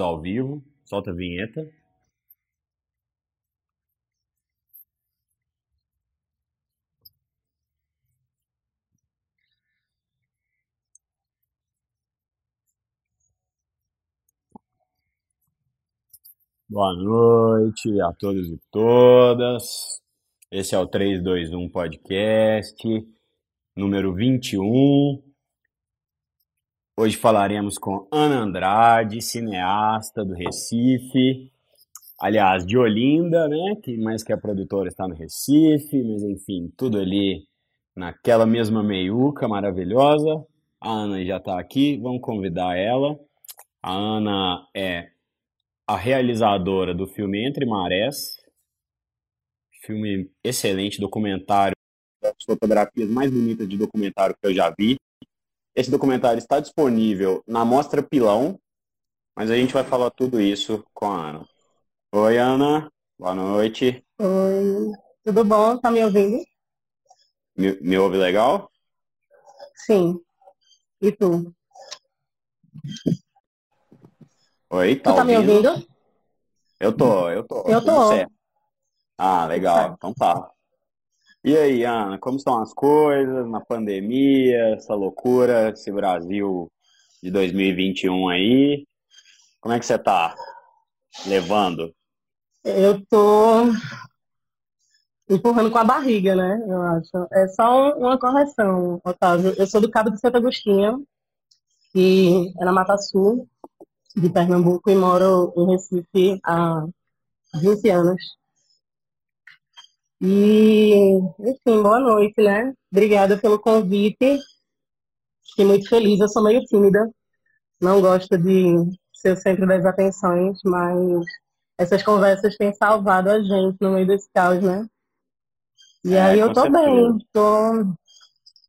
ao vivo. Solta a vinheta. Boa noite a todos e todas. Esse é o 321 Podcast, número 21. Hoje falaremos com Ana Andrade, cineasta do Recife, aliás, de Olinda, né? Que mais que a produtora está no Recife, mas enfim, tudo ali naquela mesma meiuca maravilhosa. A Ana já está aqui, vamos convidar ela. A Ana é a realizadora do filme Entre Marés, filme excelente, documentário, das fotografias mais bonitas de documentário que eu já vi. Esse documentário está disponível na Mostra Pilão, mas a gente vai falar tudo isso com a Ana. Oi, Ana. Boa noite. Oi. Tudo bom? Tá me ouvindo? Me, me ouve legal? Sim. E tu? Oi, tá Tu tá me ouvindo? ouvindo? Eu tô, eu tô. Eu tô. certo. Ah, legal. Então tá. E aí, Ana, como estão as coisas na pandemia, essa loucura, esse Brasil de 2021 aí? Como é que você tá levando? Eu tô empurrando com a barriga, né? Eu acho. É só um- uma correção, Otávio. Eu sou do Cabo de Santo Agostinho, que é na Mata Sul, de Pernambuco, e moro em Recife há 20 anos. E, enfim, boa noite, né? Obrigada pelo convite. Fiquei muito feliz. Eu sou meio tímida, não gosto de ser o centro das atenções, mas essas conversas têm salvado a gente no meio desse caos, né? E É, aí eu tô certeza. bem, tô...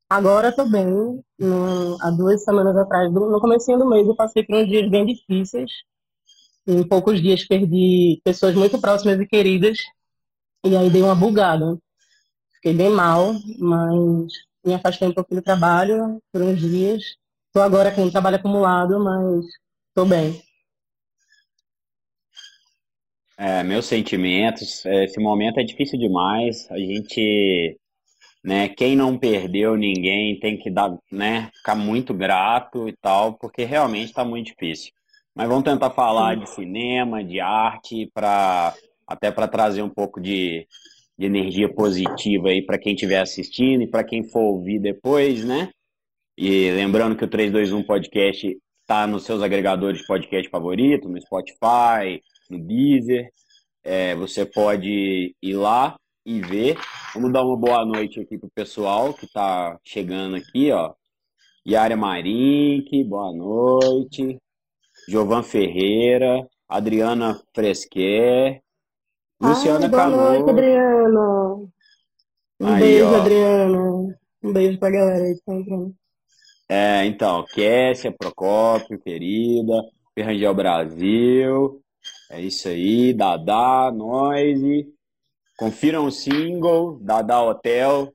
Agora tô bem. No- Há duas semanas atrás, no comecinho do mês, eu passei por uns dias bem difíceis. Em poucos dias perdi pessoas muito próximas e queridas, e aí dei uma bugada. Fiquei bem mal, mas me afastei um pouquinho do trabalho por uns dias. Tô agora com um trabalho acumulado, mas tô bem. É, meus sentimentos, é, esse momento é difícil demais. A gente, né, quem não perdeu ninguém tem que dar, né, ficar muito grato e tal, porque realmente está muito difícil. Mas vamos tentar falar de cinema, de arte, para até para trazer um pouco de, de energia positiva aí para quem estiver assistindo e para quem for ouvir depois, né? E lembrando que o 321 Podcast está nos seus agregadores de podcast favorito, no Spotify, no Deezer. É, você pode ir lá e ver. Vamos dar uma boa noite aqui pro pessoal que está chegando aqui, ó. Yara Marink, boa noite. Jovan Ferreira, Adriana Fresquer, Luciana Ai, boa noite. Adriano. Um Aí, beijo, ó. Adriano. Um beijo pra galera aí que tá entrando. É, então, Kessia Procópio, querida, Ferrangel Brasil, é isso aí, Dadá, Noise, confiram o single, Dadá Hotel,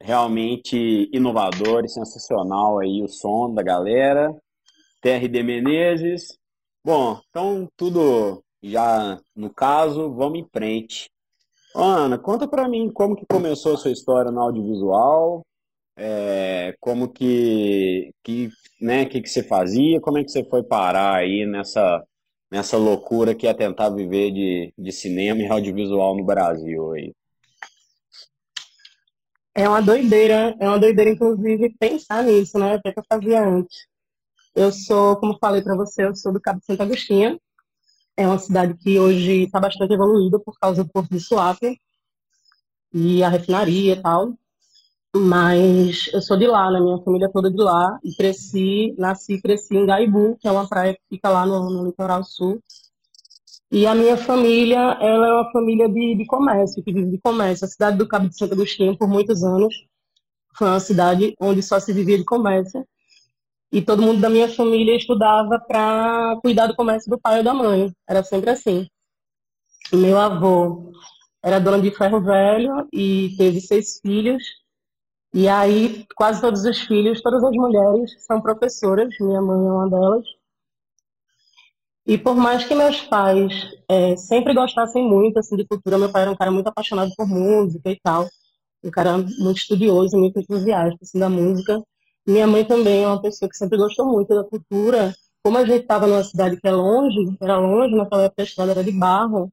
realmente inovador e sensacional aí o som da galera, TRD Menezes, bom, então tudo já no caso, vamos em frente. Ana, conta pra mim como que começou a sua história no audiovisual, é, como que, que, né, que que você fazia, como é que você foi parar aí nessa, nessa loucura que é tentar viver de, de cinema e audiovisual no Brasil aí. É uma doideira, é uma doideira, inclusive, pensar nisso, né? O que é eu fazia antes? Eu sou, como falei pra você, eu sou do Cabo Santo Agostinho. É uma cidade que hoje está bastante evoluída por causa do Porto de Suape e a refinaria e tal. Mas eu sou de lá, né? Minha família é toda de lá. E cresci, nasci e cresci em Gaibu, que é uma praia que fica lá no, no litoral sul. E a minha família, ela é uma família de, de comércio, que vive de comércio. A cidade do Cabo de Santo Agostinho, por muitos anos, foi uma cidade onde só se vivia de comércio. E todo mundo da minha família estudava para cuidar do comércio do pai ou da mãe. Era sempre assim. Meu avô era dono de ferro velho e teve seis filhos. E aí, quase todos os filhos, todas as mulheres são professoras. Minha mãe é uma delas. E por mais que meus pais é, sempre gostassem muito assim de cultura, meu pai era um cara muito apaixonado por música e tal, um cara muito estudioso, muito entusiasta assim, da música. Minha mãe também é uma pessoa que sempre gostou muito da cultura. Como a gente estava numa cidade que é longe, era longe, naquela época a estrada era de barro,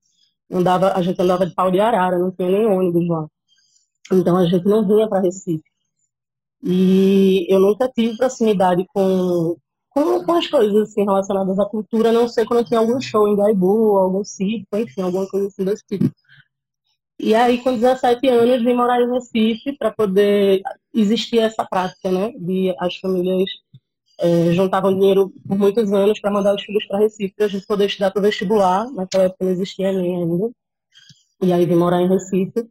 andava, a gente andava de pau de arara, não tinha nem ônibus lá. Então a gente não vinha para Recife. E eu nunca tive proximidade com, com, com, as coisas assim, relacionadas à cultura, não sei quando tinha algum show em Gaibu, algum circo, enfim, alguma coisa assim desse tipo. E aí, com 17 anos, vim morar em Recife para poder existir essa prática, né? De as famílias é, juntavam dinheiro por muitos anos para mandar os filhos para Recife para a gente poder estudar para o vestibular. Naquela época não existia nem ainda. E aí vim morar em Recife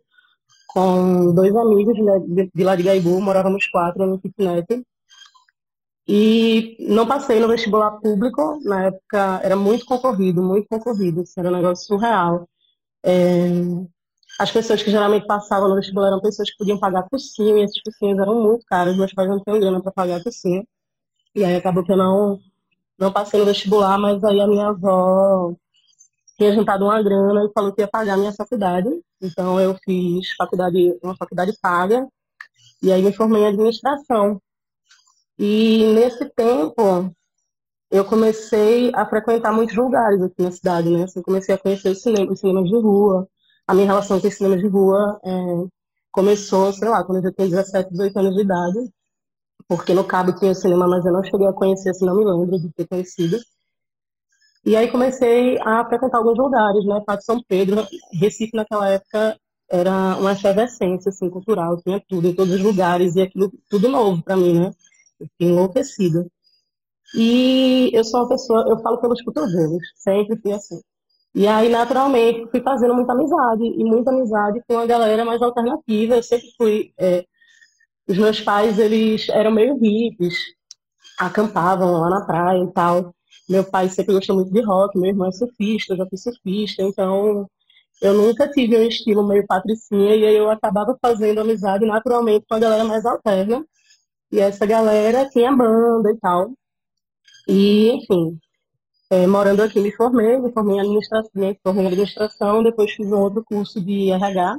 com dois amigos né, de, de lá de Gaibu, morávamos quatro no kitnet. E não passei no vestibular público, na época era muito concorrido, muito concorrido, era um negócio surreal. É, as pessoas que geralmente passavam no vestibular eram pessoas que podiam pagar cursinho, e esses cursinhos eram muito caros, meus pais não tinham grana para pagar cursinho. E aí acabou que eu não, não passei no vestibular, mas aí a minha avó tinha juntado uma grana e falou que ia pagar a minha faculdade. Então eu fiz faculdade, uma faculdade paga, e aí me formei em administração. E nesse tempo eu comecei a frequentar muitos lugares aqui na cidade, né? Assim, comecei a conhecer os cinemas, os cinemas de rua. A minha relação com os cinemas de rua é, começou, sei lá, quando eu já tinha 17, 18 anos de idade. Porque no Cabo tinha o cinema, mas eu não cheguei a conhecer, assim, não me lembro de ter conhecido. E aí comecei a frequentar alguns lugares, né? Pátio São Pedro, Recife naquela época era uma efervescência assim, cultural, tinha tudo em todos os lugares e aquilo tudo novo para mim, né? Eu fiquei enlouquecida. E eu sou uma pessoa, eu falo pelos cotovelos, sempre fui assim. E aí, naturalmente, fui fazendo muita amizade, e muita amizade com a galera mais alternativa. Eu sempre fui. É, os meus pais, eles eram meio hippies, acampavam lá na praia e tal. Meu pai sempre gostou muito de rock, meu irmão é surfista, eu já fui surfista, então eu nunca tive um estilo meio patricinha e aí eu acabava fazendo amizade naturalmente com a galera mais alterna. E essa galera tinha banda e tal. E, enfim, é, morando aqui me formei, me formei em administração, me formei em administração, depois fiz um outro curso de RH.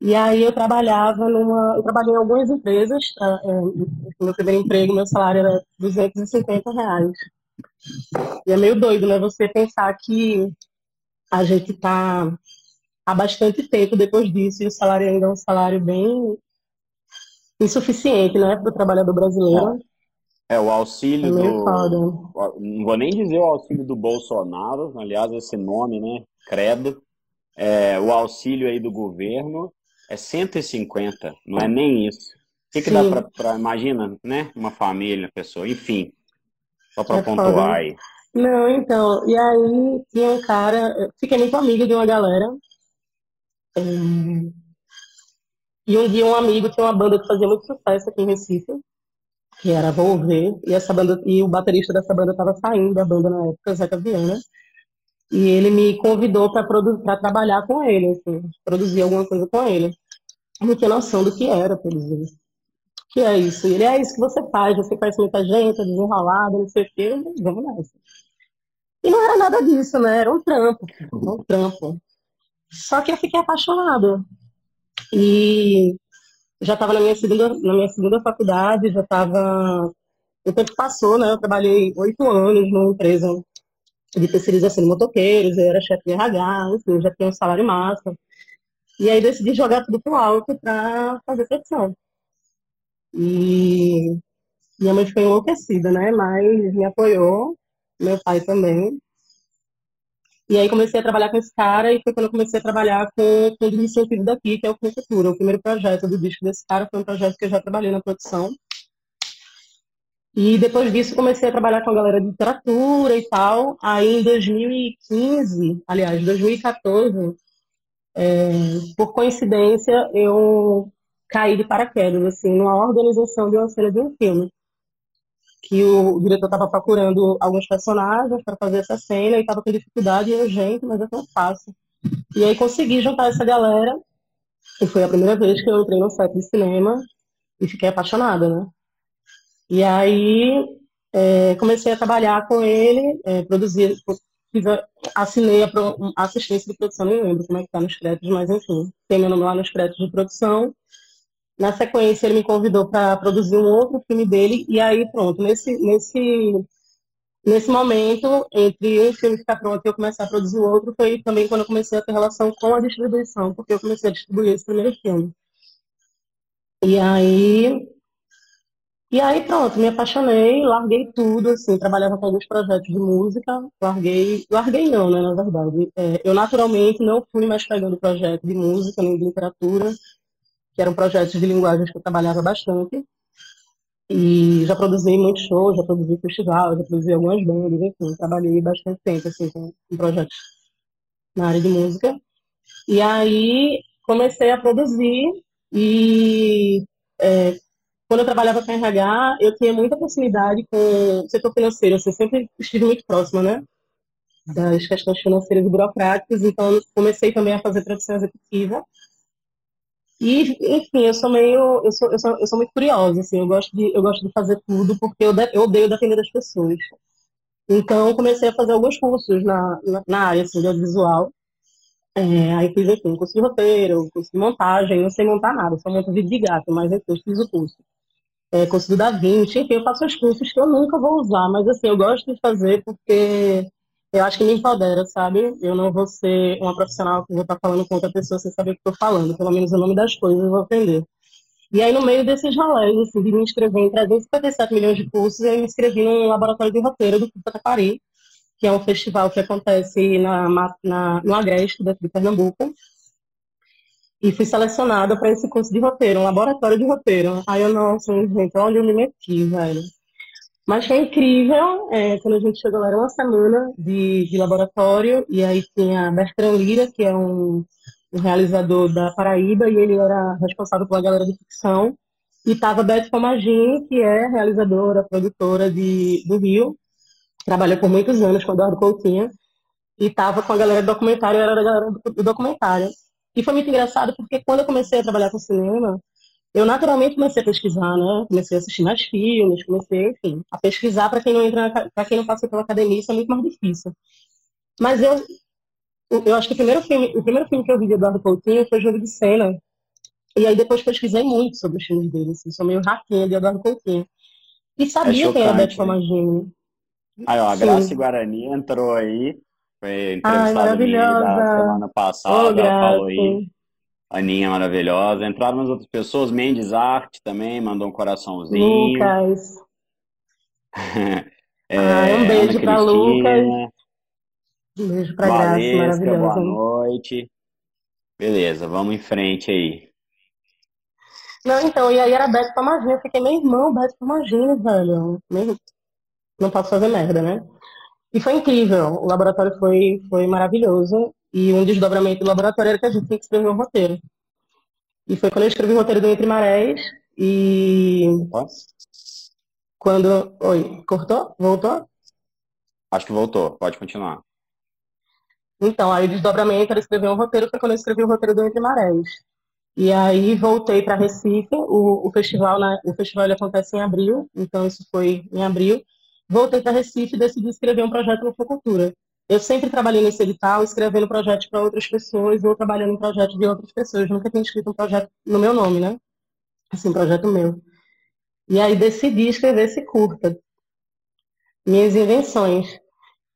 E aí eu trabalhava numa, eu trabalhei em algumas empresas, tá? é, meu primeiro emprego, meu salário era 250 reais. E é meio doido, né? Você pensar que a gente está há bastante tempo depois disso e o salário ainda é um salário bem insuficiente, né, para o trabalhador brasileiro. É, o auxílio é do. Foda. Não vou nem dizer o auxílio do Bolsonaro, aliás, esse nome, né? Credo. É, o auxílio aí do governo é 150, não é nem isso. O que, que dá para. Imagina, né? Uma família, pessoa, enfim. Só para é pontuar foda. aí. Não, então, e aí tinha um cara, fiquei muito amiga de uma galera. É, e um dia um amigo tinha uma banda que fazia muito sucesso aqui em Recife, que era Volver, e essa banda, e o baterista dessa banda estava saindo da banda na época, Zeca Viana. E ele me convidou para trabalhar com ele, assim, produzir alguma coisa com ele. Eu não tinha noção do que era produzir que é isso? Ele é isso que você faz, você faz muita gente, é não sei o quê, vamos nessa. E não era nada disso, né? Era um trampo, um trampo. Só que eu fiquei apaixonada. E já estava na minha segunda, na minha segunda faculdade, já estava. O tempo passou, né? Eu trabalhei oito anos numa empresa de terceirização de motoqueiros, eu era chefe de RH, enfim, já tinha um salário massa. E aí decidi jogar tudo pro alto para fazer secção. E minha mãe ficou enlouquecida, né? Mas me apoiou, meu pai também. E aí comecei a trabalhar com esse cara e foi quando eu comecei a trabalhar com, com o incentivo daqui, que é o Cultura. O primeiro projeto do disco desse cara foi um projeto que eu já trabalhei na produção. E depois disso comecei a trabalhar com a galera de literatura e tal. Aí em 2015, aliás, 2014, é, por coincidência, eu caí de paraquedas, assim, numa organização de uma cena de um filme. Que o diretor estava procurando alguns personagens para fazer essa cena e estava com dificuldade, e eu, gente, mas é tão fácil. E aí consegui juntar essa galera, e foi a primeira vez que eu entrei no set de cinema e fiquei apaixonada, né? E aí é, comecei a trabalhar com ele, é, produzir, fiz a, assinei a, pro, a, assistência de produção, nem lembro como é que está nos créditos, mas enfim, tem meu nome lá nos créditos de produção. Na sequência, ele me convidou para produzir um outro filme dele, e aí pronto, nesse, nesse, nesse momento, entre um filme ficar pronto e eu começar a produzir o outro, foi também quando eu comecei a ter relação com a distribuição, porque eu comecei a distribuir esse primeiro filme. E aí, e aí pronto, me apaixonei, larguei tudo, assim, trabalhava com alguns projetos de música, larguei, larguei não, né, na verdade. É, eu naturalmente não fui mais pegando projeto de música nem de literatura, que eram projetos de linguagens que eu trabalhava bastante. E já produzi muitos shows, já produzi festival, já produzi algumas bandas, enfim, trabalhei bastante tempo, assim, com, com projetos na área de música. E aí comecei a produzir e é, quando eu trabalhava com RH, eu tinha muita proximidade com o setor financeiro. Assim, sempre estive muito próxima, né? Das questões financeiras e burocráticas. Então, comecei também a fazer produção executiva. E, enfim, eu sou meio, eu sou, eu sou, eu sou muito curiosa, assim, eu gosto de, eu gosto de fazer tudo porque eu, de, eu odeio depender das pessoas. Então, comecei a fazer alguns cursos na, na, na área, assim, de audiovisual. É, aí fiz, enfim, curso de roteiro, curso de montagem, não sei montar nada, só monto vídeo de gato, mas enfim, eu fiz o curso é, curso do Da Vinci, enfim, eu faço os cursos que eu nunca vou usar, mas assim, eu gosto de fazer porque eu acho que me empodera, sabe? Eu não vou ser uma profissional que vou estar falando com outra pessoa sem saber o que estou falando, pelo menos o nome das coisas eu vou aprender. E aí, no meio desses rolês, assim, de me inscrever em 357 milhões de cursos, eu me inscrevi num laboratório de roteiro do Catapari, que é um festival que acontece na, na, no Agreste, daqui de Pernambuco, e fui selecionada para esse curso de roteiro, um laboratório de roteiro. Aí eu, nossa, gente, onde eu me meti, velho. Mas foi incrível, é, quando a gente chegou lá, era uma semana de, de laboratório, e aí tinha Bertrand Lira, que é um, um, realizador da Paraíba, e ele era responsável pela galera de ficção, e estava Beth Pomagini, que é realizadora, produtora de, do Rio, trabalhou por muitos anos com Eduardo Coutinho, e estava com a galera do documentário, era da galera do documentário. E foi muito engraçado porque quando eu comecei a trabalhar com cinema, eu naturalmente comecei a pesquisar, né? Comecei a assistir mais filmes, comecei, enfim, a pesquisar para quem não entra, para quem não passa pela academia, isso é muito mais difícil. Mas eu, eu acho que o primeiro filme, o primeiro filme que eu vi de Eduardo Coutinho foi Jogo de Cena. E aí depois pesquisei muito sobre os filmes dele, assim, sou meio raquinha de Eduardo Coutinho. E sabia é quem era Beth Famagini. Aí, ó, a Graça Guarani entrou aí. Foi entrevistada da semana passada, ela falou aí. Aninha maravilhosa. Entraram umas outras pessoas, Mendes Arte também, mandou um coraçãozinho. Lucas. é, ah, um beijo para Lucas. Um beijo para Graça, maravilhosa. Boa noite. Beleza, vamos em frente aí. Não, então, e aí era Beto Tomagini. Eu fiquei, meu irmão, Beto Tomagini, velho. Não posso fazer merda, né? E foi incrível, o laboratório foi, foi maravilhoso. E um desdobramento do laboratório era que a gente tinha que escrever um roteiro. E foi quando eu escrevi o roteiro do Entre Marés. E. Posso? Quando. Oi, cortou? Voltou? Acho que voltou, pode continuar. Então, aí o desdobramento era escrever um roteiro, foi quando eu escrevi o roteiro do Entre Marés. E aí voltei para Recife, o, o festival, né, o festival acontece em abril, então isso foi em abril voltei para Recife e decidi escrever um projeto no Focultura. Eu sempre trabalhei nesse edital, escrevendo projetos para outras pessoas ou trabalhando em projetos de outras pessoas. Nunca tinha escrito um projeto no meu nome, né? Assim, um projeto meu. E aí decidi escrever esse curta, Minhas Invenções.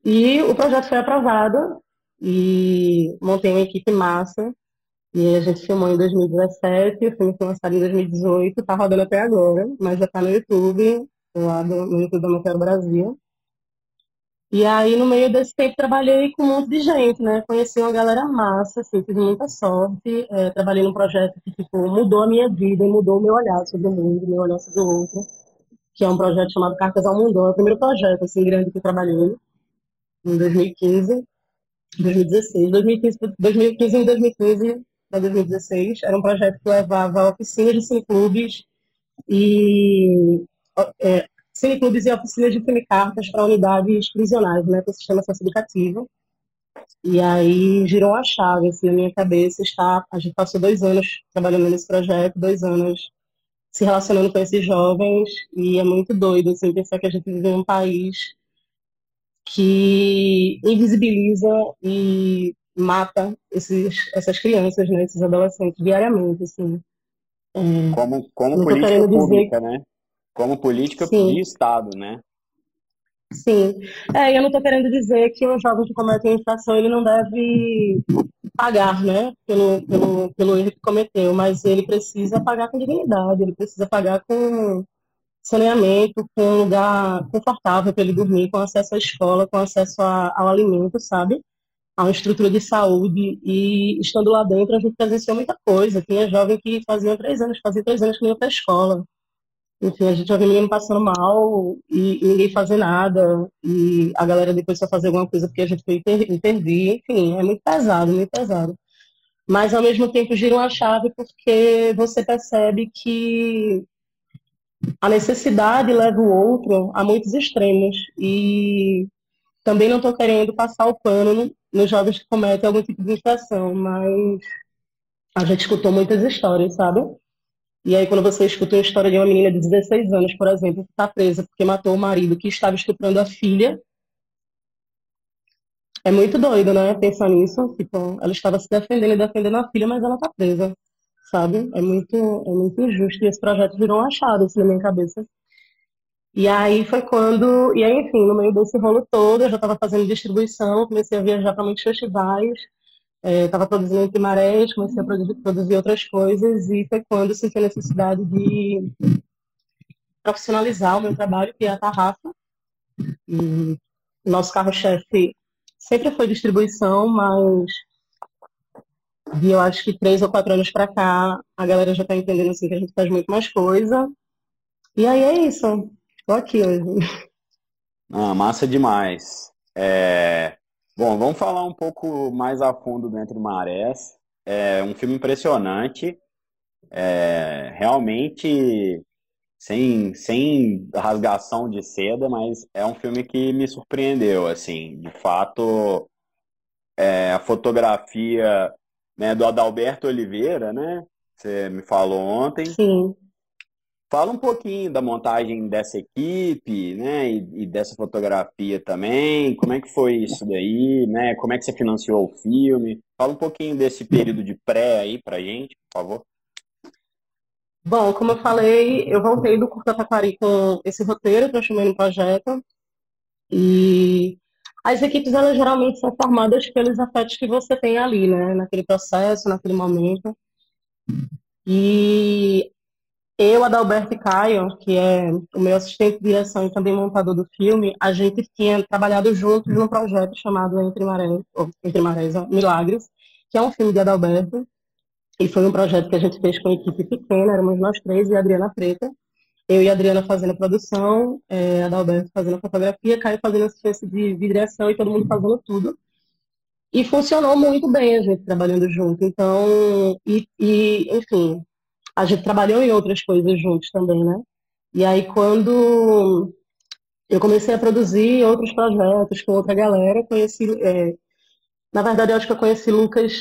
E o projeto foi aprovado e montei uma equipe massa. E a gente filmou em 2017, o filme foi lançado em 2018, tá rodando até agora, mas já tá no YouTube, lá do, no YouTube da Matéria Brasil. E aí, no meio desse tempo, trabalhei com um monte de gente, né? Conheci uma galera massa, assim, tive muita sorte. É, trabalhei num projeto que, tipo, mudou a minha vida e mudou o meu olhar sobre o mundo, meu olhar sobre o outro, que é um projeto chamado Cartas ao Mundo. É o primeiro projeto, assim, grande que eu trabalhei, em 2015, 2016. 2015, 2015 e 2015 para 2016. Era um projeto que levava oficinas de cineclubes e é, cineclubes e oficinas de filme cartas para unidades prisionais, né, para o sistema socioeducativo. E aí girou a chave, assim, na minha cabeça está... A gente passou dois anos trabalhando nesse projeto, dois anos se relacionando com esses jovens e é muito doido assim, pensar que a gente vive em um país que invisibiliza e mata esses, essas crianças, né, esses adolescentes diariamente, assim. É, como como política pública, né? Como política Sim. de Estado, né? Sim. É, eu não estou querendo dizer que um jovem que comete uma infração ele não deve pagar, né, pelo, pelo, pelo erro que cometeu, mas ele precisa pagar com dignidade, ele precisa pagar com saneamento, com um lugar confortável para ele dormir, com acesso à escola, com acesso a, ao alimento, sabe? A uma estrutura de saúde. E estando lá dentro, a gente presenciou muita coisa. Tinha jovem que fazia três anos, fazia três anos que não ia para a escola. Enfim, a gente já viu menino passando mal e, e, ninguém fazer nada. E a galera depois só fazer alguma coisa porque a gente foi inter, intervir. Enfim, é muito pesado, muito pesado. Mas ao mesmo tempo gira uma chave porque você percebe que a necessidade leva o outro a muitos extremos. E também não estou querendo passar o pano nos jovens que cometem algum tipo de infração, mas a gente escutou muitas histórias, sabe? E aí, quando você escuta uma história de uma menina de 16 anos, por exemplo, que está presa porque matou o marido que estava estuprando a filha, é muito doido, né? Pensar nisso. Tipo, ela estava se defendendo e defendendo a filha, mas ela está presa, sabe? É muito, é muito injusto. E esse projeto virou um achado, assim, na minha cabeça. E aí foi quando, e aí, enfim, no meio desse rolo todo, eu já estava fazendo distribuição, comecei a viajar para muitos festivais, estava é, produzindo entre marés, comecei a produzir, produzir, outras coisas e foi quando senti a necessidade de profissionalizar o meu trabalho, que é a Tarrafa. E nosso carro-chefe sempre foi distribuição, mas de eu acho que três ou quatro anos para cá, a galera já está entendendo assim, que a gente faz muito mais coisa. E aí é isso. Estou aqui hoje. Ah, massa demais. É... Bom, vamos falar um pouco mais a fundo do Entre Marés. É um filme impressionante, é, realmente sem, sem rasgação de seda, mas é um filme que me surpreendeu, assim, de fato, é, a fotografia né, do Adalberto Oliveira, né? Você me falou ontem. Sim. Fala um pouquinho da montagem dessa equipe, né, e, e, dessa fotografia também. Como é que foi isso daí, né? Como é que você financiou o filme? Fala um pouquinho desse período de pré aí pra gente, por favor. Bom, como eu falei, eu voltei do Curta Taquari com esse roteiro, transformei no projeto. E as equipes, elas geralmente são formadas pelos afetos que você tem ali, né? Naquele processo, naquele momento. E eu, Adalberto e Caio, que é o meu assistente de direção e também montador do filme, a gente tinha trabalhado juntos num projeto chamado Entre Marés, ou Entre Marés, Milagres, que é um filme de Adalberto. E foi um projeto que a gente fez com uma equipe pequena, éramos nós três e a Adriana Preta. Eu e a Adriana fazendo a produção, é, Adalberto fazendo a fotografia, Caio fazendo assistência de, de direção e todo mundo fazendo tudo. E funcionou muito bem a gente trabalhando junto. Então, e, e enfim, a gente trabalhou em outras coisas juntos também, né? E aí quando eu comecei a produzir outros projetos com outra galera, conheci, é, na verdade eu acho que eu conheci Lucas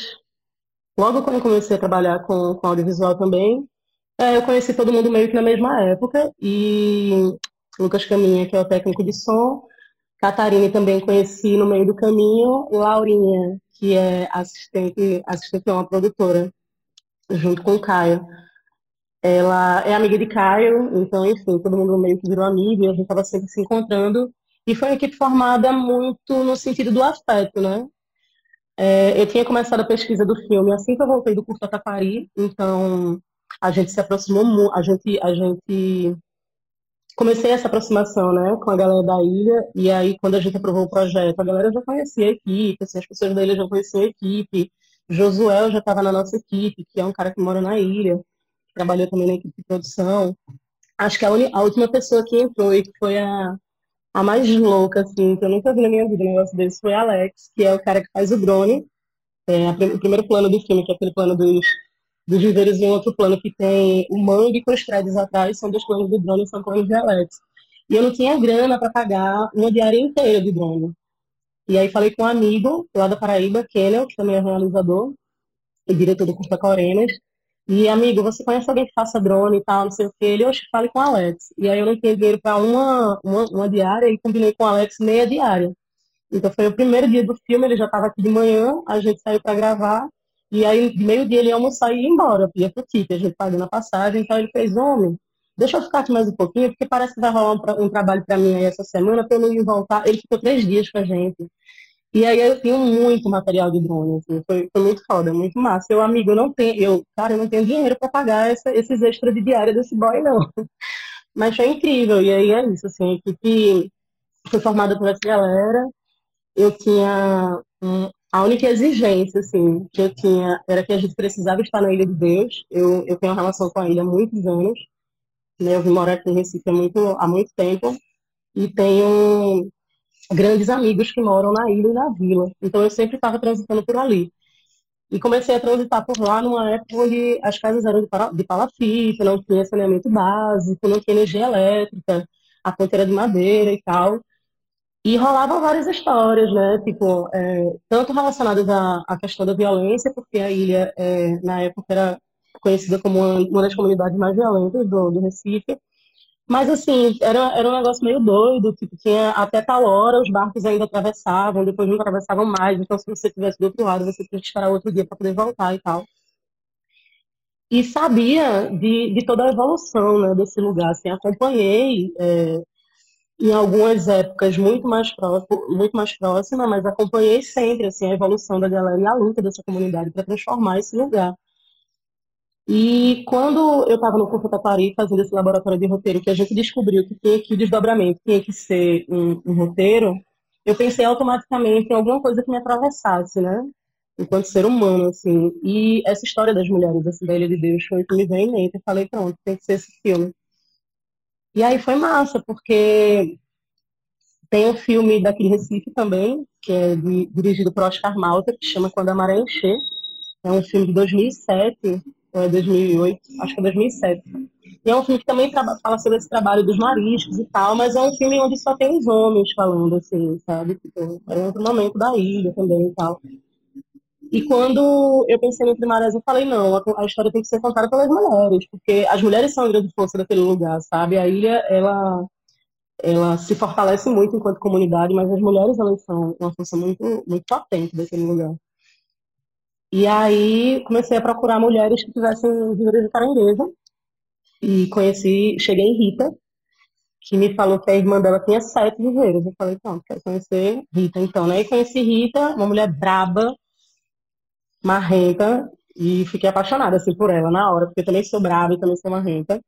logo quando eu comecei a trabalhar com, com audiovisual também. É, eu conheci todo mundo meio que na mesma época e Lucas Caminha, que é o técnico de som, Catarina também conheci no meio do caminho, Laurinha, que é assistente, assistente é uma produtora, junto com o Caio. Ela é amiga de Caio, então, enfim, todo mundo meio que virou amigo a gente estava sempre se encontrando. E foi uma equipe formada muito no sentido do afeto, né? É, eu tinha começado a pesquisa do filme assim que eu voltei do curso Atapari, então a gente se aproximou, a gente, a gente comecei essa aproximação, né, com a galera da ilha, e aí quando a gente aprovou o projeto, a galera já conhecia a equipe, assim, as pessoas da ilha já conheciam a equipe, Josué já estava na nossa equipe, que é um cara que mora na ilha, trabalhou também na equipe de produção. Acho que a, a última pessoa que entrou e que foi a, a mais louca, assim, que eu nunca vi na minha vida um negócio desse, foi Alex, que é o cara que faz o drone. É, o primeiro plano do filme, que é aquele plano dos, dos viveiros, e um outro plano que tem o mangue com os prédios atrás, são dois planos do drone, são planos de Alex. E eu não tinha grana para pagar uma diária inteira de drone. E aí falei com um amigo lá da Paraíba, Kennel, que também é realizador e diretor do Curta Corenas, E, amigo, você conhece alguém que faça drone e tal, não sei o quê? Ele, oxe, fale com o Alex. E aí eu não tinha dinheiro para uma, uma, uma diária e combinei com o Alex meia diária. Então foi o primeiro dia do filme, ele já estava aqui de manhã, a gente saiu para gravar, e aí meio-dia ele ia almoçar e ia embora, ia pro ticket, a gente pagando a passagem, então ele fez, homem, deixa eu ficar aqui mais um pouquinho, porque parece que vai rolar um, um trabalho para mim aí essa semana, para eu não ir voltar. Ele ficou três dias com a gente. E aí eu tenho muito material de drone, assim, foi, foi muito foda, muito massa. Eu, amigo, eu não tenho, eu, cara, eu não tenho dinheiro para pagar essa, esses extras de diária desse boy, não. Mas foi incrível, e aí é isso, assim, a equipe foi formada por essa galera, eu tinha um, a única exigência, assim, que eu tinha era que a gente precisava estar na Ilha de Deus. Eu, eu tenho uma relação com a ilha há muitos anos, né? Eu vim morar aqui em Recife há muito, há muito tempo e tenho grandes amigos que moram na ilha e na vila. Então eu sempre estava transitando por ali. E comecei a transitar por lá numa época onde as casas eram de palafita, não tinha saneamento básico, não tinha energia elétrica, a ponte era de madeira e tal. E rolavam várias histórias, né? Tipo, é, tanto relacionadas à, à, questão da violência, porque a ilha, é, na época, era conhecida como uma, uma das comunidades mais violentas do, do Recife. Mas, assim, era, era um negócio meio doido, tipo, tinha até tal hora os barcos ainda atravessavam, depois não atravessavam mais, então se você estivesse do outro lado, você tinha que esperar outro dia para poder voltar e tal. E sabia de, de toda a evolução né, desse lugar, assim, acompanhei é, em algumas épocas muito mais, próximo, muito mais próxima, mas acompanhei sempre assim, a evolução da galera e a luta dessa comunidade para transformar esse lugar. E quando eu estava no Curso Taquari fazendo esse laboratório de roteiro, que a gente descobriu que tinha que o desdobramento tinha que ser um, um, roteiro, eu pensei automaticamente em alguma coisa que me atravessasse, né? Enquanto ser humano, assim. E essa história das mulheres, assim, da Ilha de Deus, foi o que me veio em mente. Eu falei, pronto, tem que ser esse filme. E aí foi massa, porque tem um filme daqui de Recife também, que é de, dirigido por Oscar Malta, que chama Quando a Maré Encher. É um filme de 2007, ou é 2008, acho que é 2007. E é um filme que também fala sobre esse trabalho dos mariscos e tal, mas é um filme onde só tem os homens falando, assim, sabe? Tipo, é outro momento da ilha também e tal. E quando eu pensei em Primárias, eu falei, não, a, história tem que ser contada pelas mulheres, porque as mulheres são a grande força daquele lugar, sabe? A ilha, ela, ela se fortalece muito enquanto comunidade, mas as mulheres, elas são uma força muito, muito potente daquele lugar. E aí comecei a procurar mulheres que tivessem viveiro de caranguejo, e conheci, cheguei em Rita, que me falou que a irmã dela tinha sete viveiros. Eu falei, pronto, quero conhecer Rita, então, né? E conheci Rita, uma mulher braba, marrenta e fiquei apaixonada assim por ela na hora, porque também sou brava e também sou marrenta.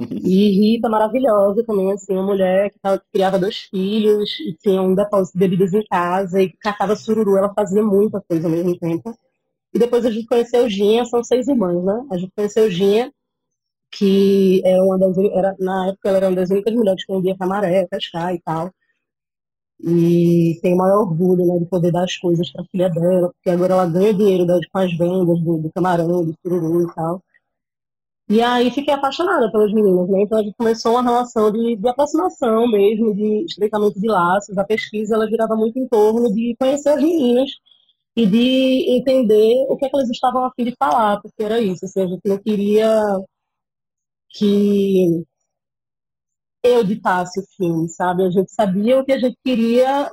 E Rita, maravilhosa também, assim, uma mulher que, tava, que criava dois filhos e tinha um depósito de bebidas em casa e catava sururu, ela fazia muita coisa ao mesmo tempo. E depois a gente conheceu Ginha, são seis irmãs, né? A gente conheceu Ginha, que é uma das, era, na época ela era uma das únicas mulheres que vendia camaré, pescar e tal. E tem maior orgulho né, de poder dar as coisas para a filha dela, porque agora ela ganha dinheiro com as vendas do, do camarão, do sururu e tal. E aí fiquei apaixonada pelas meninas, né? Então a gente começou uma relação de, de aproximação mesmo, de estreitamento de laços. A pesquisa ela girava muito em torno de conhecer as meninas e de entender o que, é que elas estavam a fim de falar, porque era isso, assim, a gente não queria que eu ditasse o filme, sabe? A gente sabia o que a gente queria,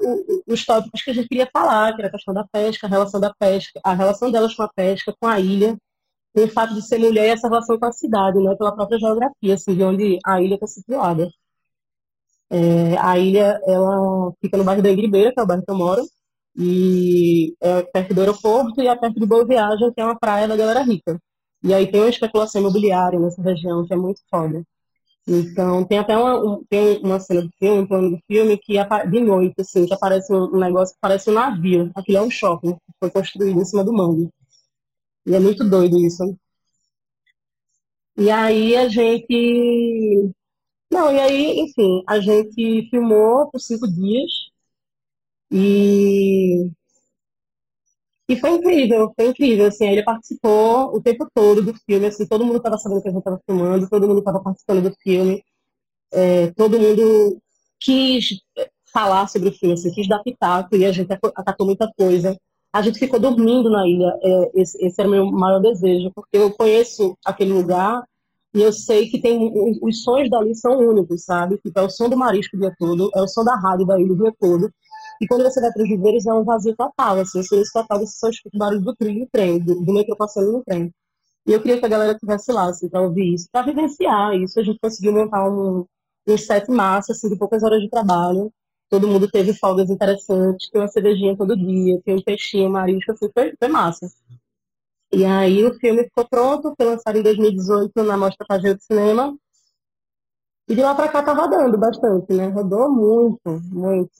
os tópicos que a gente queria falar, que era a questão da pesca, a relação da pesca, a relação delas com a pesca, com a ilha, e o fato de ser mulher e essa relação com a cidade, né? Pela própria geografia, assim, de onde a ilha está situada. É, a ilha, ela fica no bairro da Ingribeira, que é o bairro que eu moro, e é perto do aeroporto e é perto de Boa Viagem, que é uma praia da galera rica. E aí tem uma especulação imobiliária nessa região que é muito foda. Então, tem até uma, um, tem uma cena do filme, um plano do filme, que de noite, assim, que aparece um, negócio que parece um navio. Aquilo é um shopping que foi construído em cima do mangue. E é muito doido isso. E aí a gente. Não, e aí, enfim, a gente filmou por cinco dias. E e foi incrível, foi incrível, assim, ele participou o tempo todo do filme, assim, todo mundo estava sabendo que a gente estava filmando, todo mundo estava participando do filme, é, todo mundo quis falar sobre o filme, assim, quis dar pitaco, e a gente acatou muita coisa. a gente ficou dormindo na ilha. É, esse, esse era o meu maior desejo, porque eu conheço aquele lugar e eu sei que tem os sons dali são únicos, sabe? Tipo, é o som do marisco o dia todo, é o som da rádio da ilha o dia todo. E quando você vai para os viveiros é um vazio total, assim, o silêncio total, você só escuta o barulho do trilho do trem, do, do metrô passando no trem. E eu queria que a galera estivesse lá, assim, para ouvir isso, para vivenciar isso. A gente conseguiu montar um, um set massa, assim, de poucas horas de trabalho. Todo mundo teve folgas interessantes, tem uma cervejinha todo dia, tem um peixinho, marisco, assim, foi, foi massa. E aí o filme ficou pronto, foi lançado em 2018 na Mostra Pageu de Cinema. E de lá pra cá tá rodando bastante, né? Rodou muito, muito.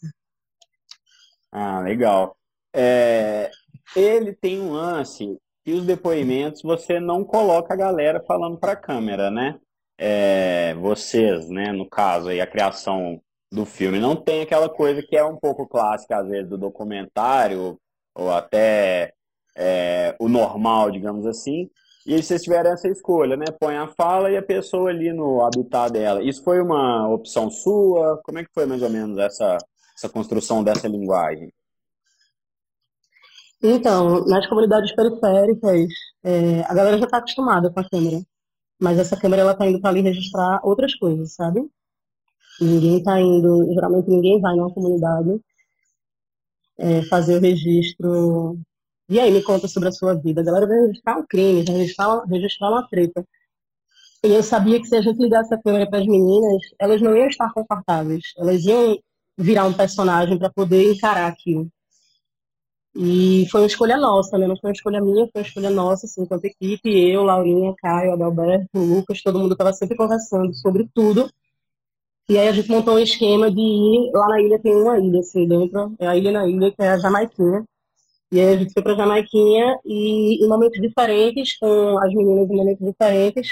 Ah, legal. É, ele tem um lance e os depoimentos você não coloca a galera falando para a câmera, né? É, vocês, né, no caso aí, a criação do filme, não tem aquela coisa que é um pouco clássica, às vezes, do documentário, ou até é, o normal, digamos assim, e vocês tiveram essa escolha, né? Põe a fala e a pessoa ali no habitat dela. Isso foi uma opção sua? Como é que foi mais ou menos essa, essa construção dessa linguagem? Então, nas comunidades periféricas, é, a galera já está acostumada com a câmera. Mas essa câmera, ela tá indo para ali registrar outras coisas, sabe? Ninguém está indo, geralmente ninguém vai numa comunidade é, fazer o registro. E aí, me conta sobre a sua vida. A galera vai registrar um crime, vai registrar, registrar uma treta. E eu sabia que se a gente ligasse a câmera para as meninas, elas não iam estar confortáveis. Elas iam virar um personagem para poder encarar aquilo. E foi uma escolha nossa, né? Não foi uma escolha minha, foi uma escolha nossa, assim, enquanto equipe. Eu, Laurinha, Caio, Adalberto, Lucas, todo mundo estava sempre conversando sobre tudo. E aí a gente montou um esquema de ir. Lá na ilha tem uma ilha, assim, dentro. É a ilha na ilha, que é a Jamaiquinha. E aí a gente foi pra Jamaiquinha e em momentos diferentes, com as meninas em momentos diferentes.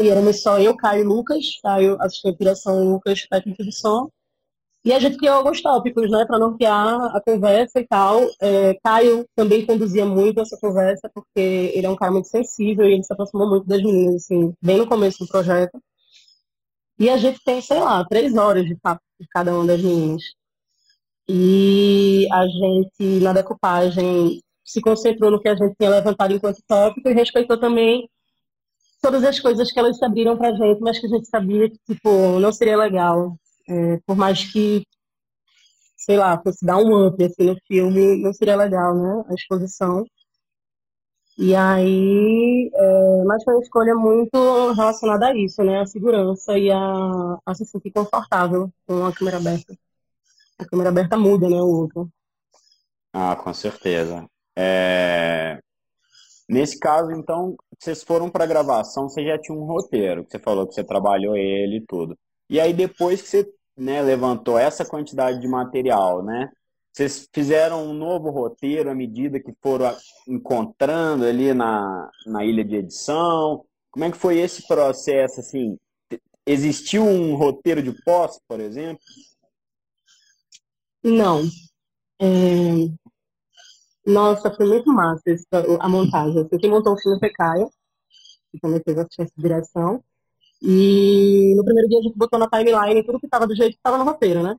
E éramos só eu, Caio e Lucas. Caio assistiu a direção, Lucas técnico de som. E a gente criou alguns tópicos, né, para nortear a conversa e tal. É, Caio também conduzia muito essa conversa, porque ele é um cara muito sensível e ele se aproximou muito das meninas, assim, bem no começo do projeto. E a gente tem, sei lá, três horas de papo de cada uma das meninas. E a gente, na decupagem, se concentrou no que a gente tinha levantado enquanto tópico e respeitou também todas as coisas que elas abriram pra gente, mas que a gente sabia que, tipo, não seria legal é, por mais que, sei lá, fosse dar um up assim, no filme, não seria legal, né? A exposição. E aí, é, mas foi uma escolha muito relacionada a isso, né? A segurança e a, a se sentir confortável com a câmera aberta. A câmera aberta muda, né? O outro. Ah, com certeza. É... Nesse caso, então, vocês foram para gravação, você já tinha um roteiro, que você falou que você trabalhou ele e tudo. E aí, depois que você né, levantou essa quantidade de material, né? Vocês fizeram um novo roteiro à medida que foram encontrando ali na, na ilha de edição? Como é que foi esse processo, assim? Existiu um roteiro de pós, por exemplo? Não. É... Nossa, foi muito massa a montagem. Quem montou o filme Caio, que também fez a direção. E no primeiro dia a gente botou na timeline tudo que estava do jeito que estava no roteiro, né?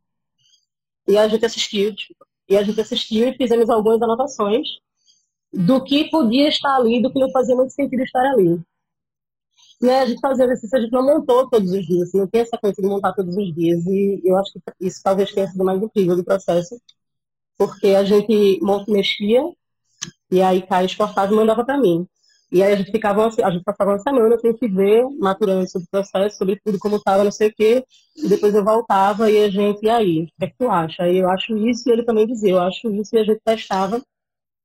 E a gente assistiu, tipo, e a gente assistiu e fizemos algumas anotações do que podia estar ali, do que não fazia muito sentido estar ali. Né, a gente fazia exercício, a gente não montou todos os dias, assim, não tem essa coisa de montar todos os dias, e eu acho que isso talvez tenha sido mais incrível do processo, porque a gente mexia, e aí Caio exportava e mandava para mim. E aí a gente ficava, a gente passava uma semana sem se ver, maturando sobre o processo, sobre tudo como estava, não sei o quê. E depois eu voltava e a gente, e aí, o que é que tu acha? Aí eu acho isso e ele também dizia, eu acho isso e a gente testava.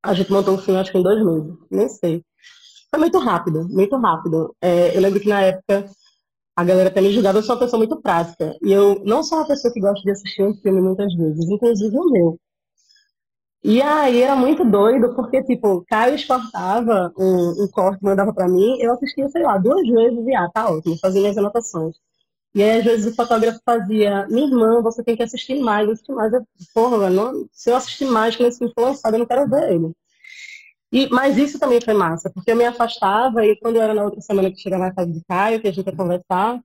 A gente montou um filme acho que em dois meses, nem sei. Foi muito rápido, muito rápido. É, eu lembro que na época a galera até me julgava, eu sou uma pessoa muito prática. E eu não sou uma pessoa que gosta de assistir um filme muitas vezes, inclusive o meu. E aí era muito doido, porque, tipo, Caio exportava um, um corte, mandava pra mim, eu assistia, sei lá, duas vezes e, ah, tá ótimo, fazia minhas anotações. E aí, às vezes, o fotógrafo fazia, minha irmã, você tem que assistir mais, assistir mais. Eu, porra, não, se eu assistir mais quando esse filme for lançado, eu não quero ver ele. E, mas isso também foi massa, porque eu me afastava e quando eu era na outra semana que chegava na casa de Caio, que a gente ia conversar,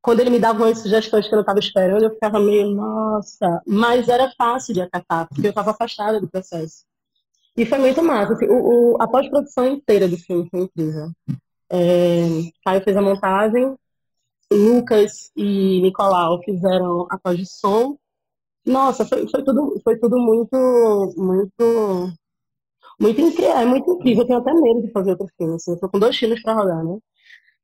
quando ele me dava umas sugestões que eu não estava esperando, eu ficava meio, nossa, mas era fácil de acatar, porque eu estava afastada do processo. E foi muito massa. Assim, o, o, a pós-produção inteira do filme foi incrível. É, Caio fez a montagem, Lucas e Nicolau fizeram a pós de som. Nossa, foi, foi, tudo, foi tudo muito, muito, muito incrível. É muito incrível. Eu tenho até medo de fazer outro filme. Assim. Eu tô com dois filmes para rodar, né?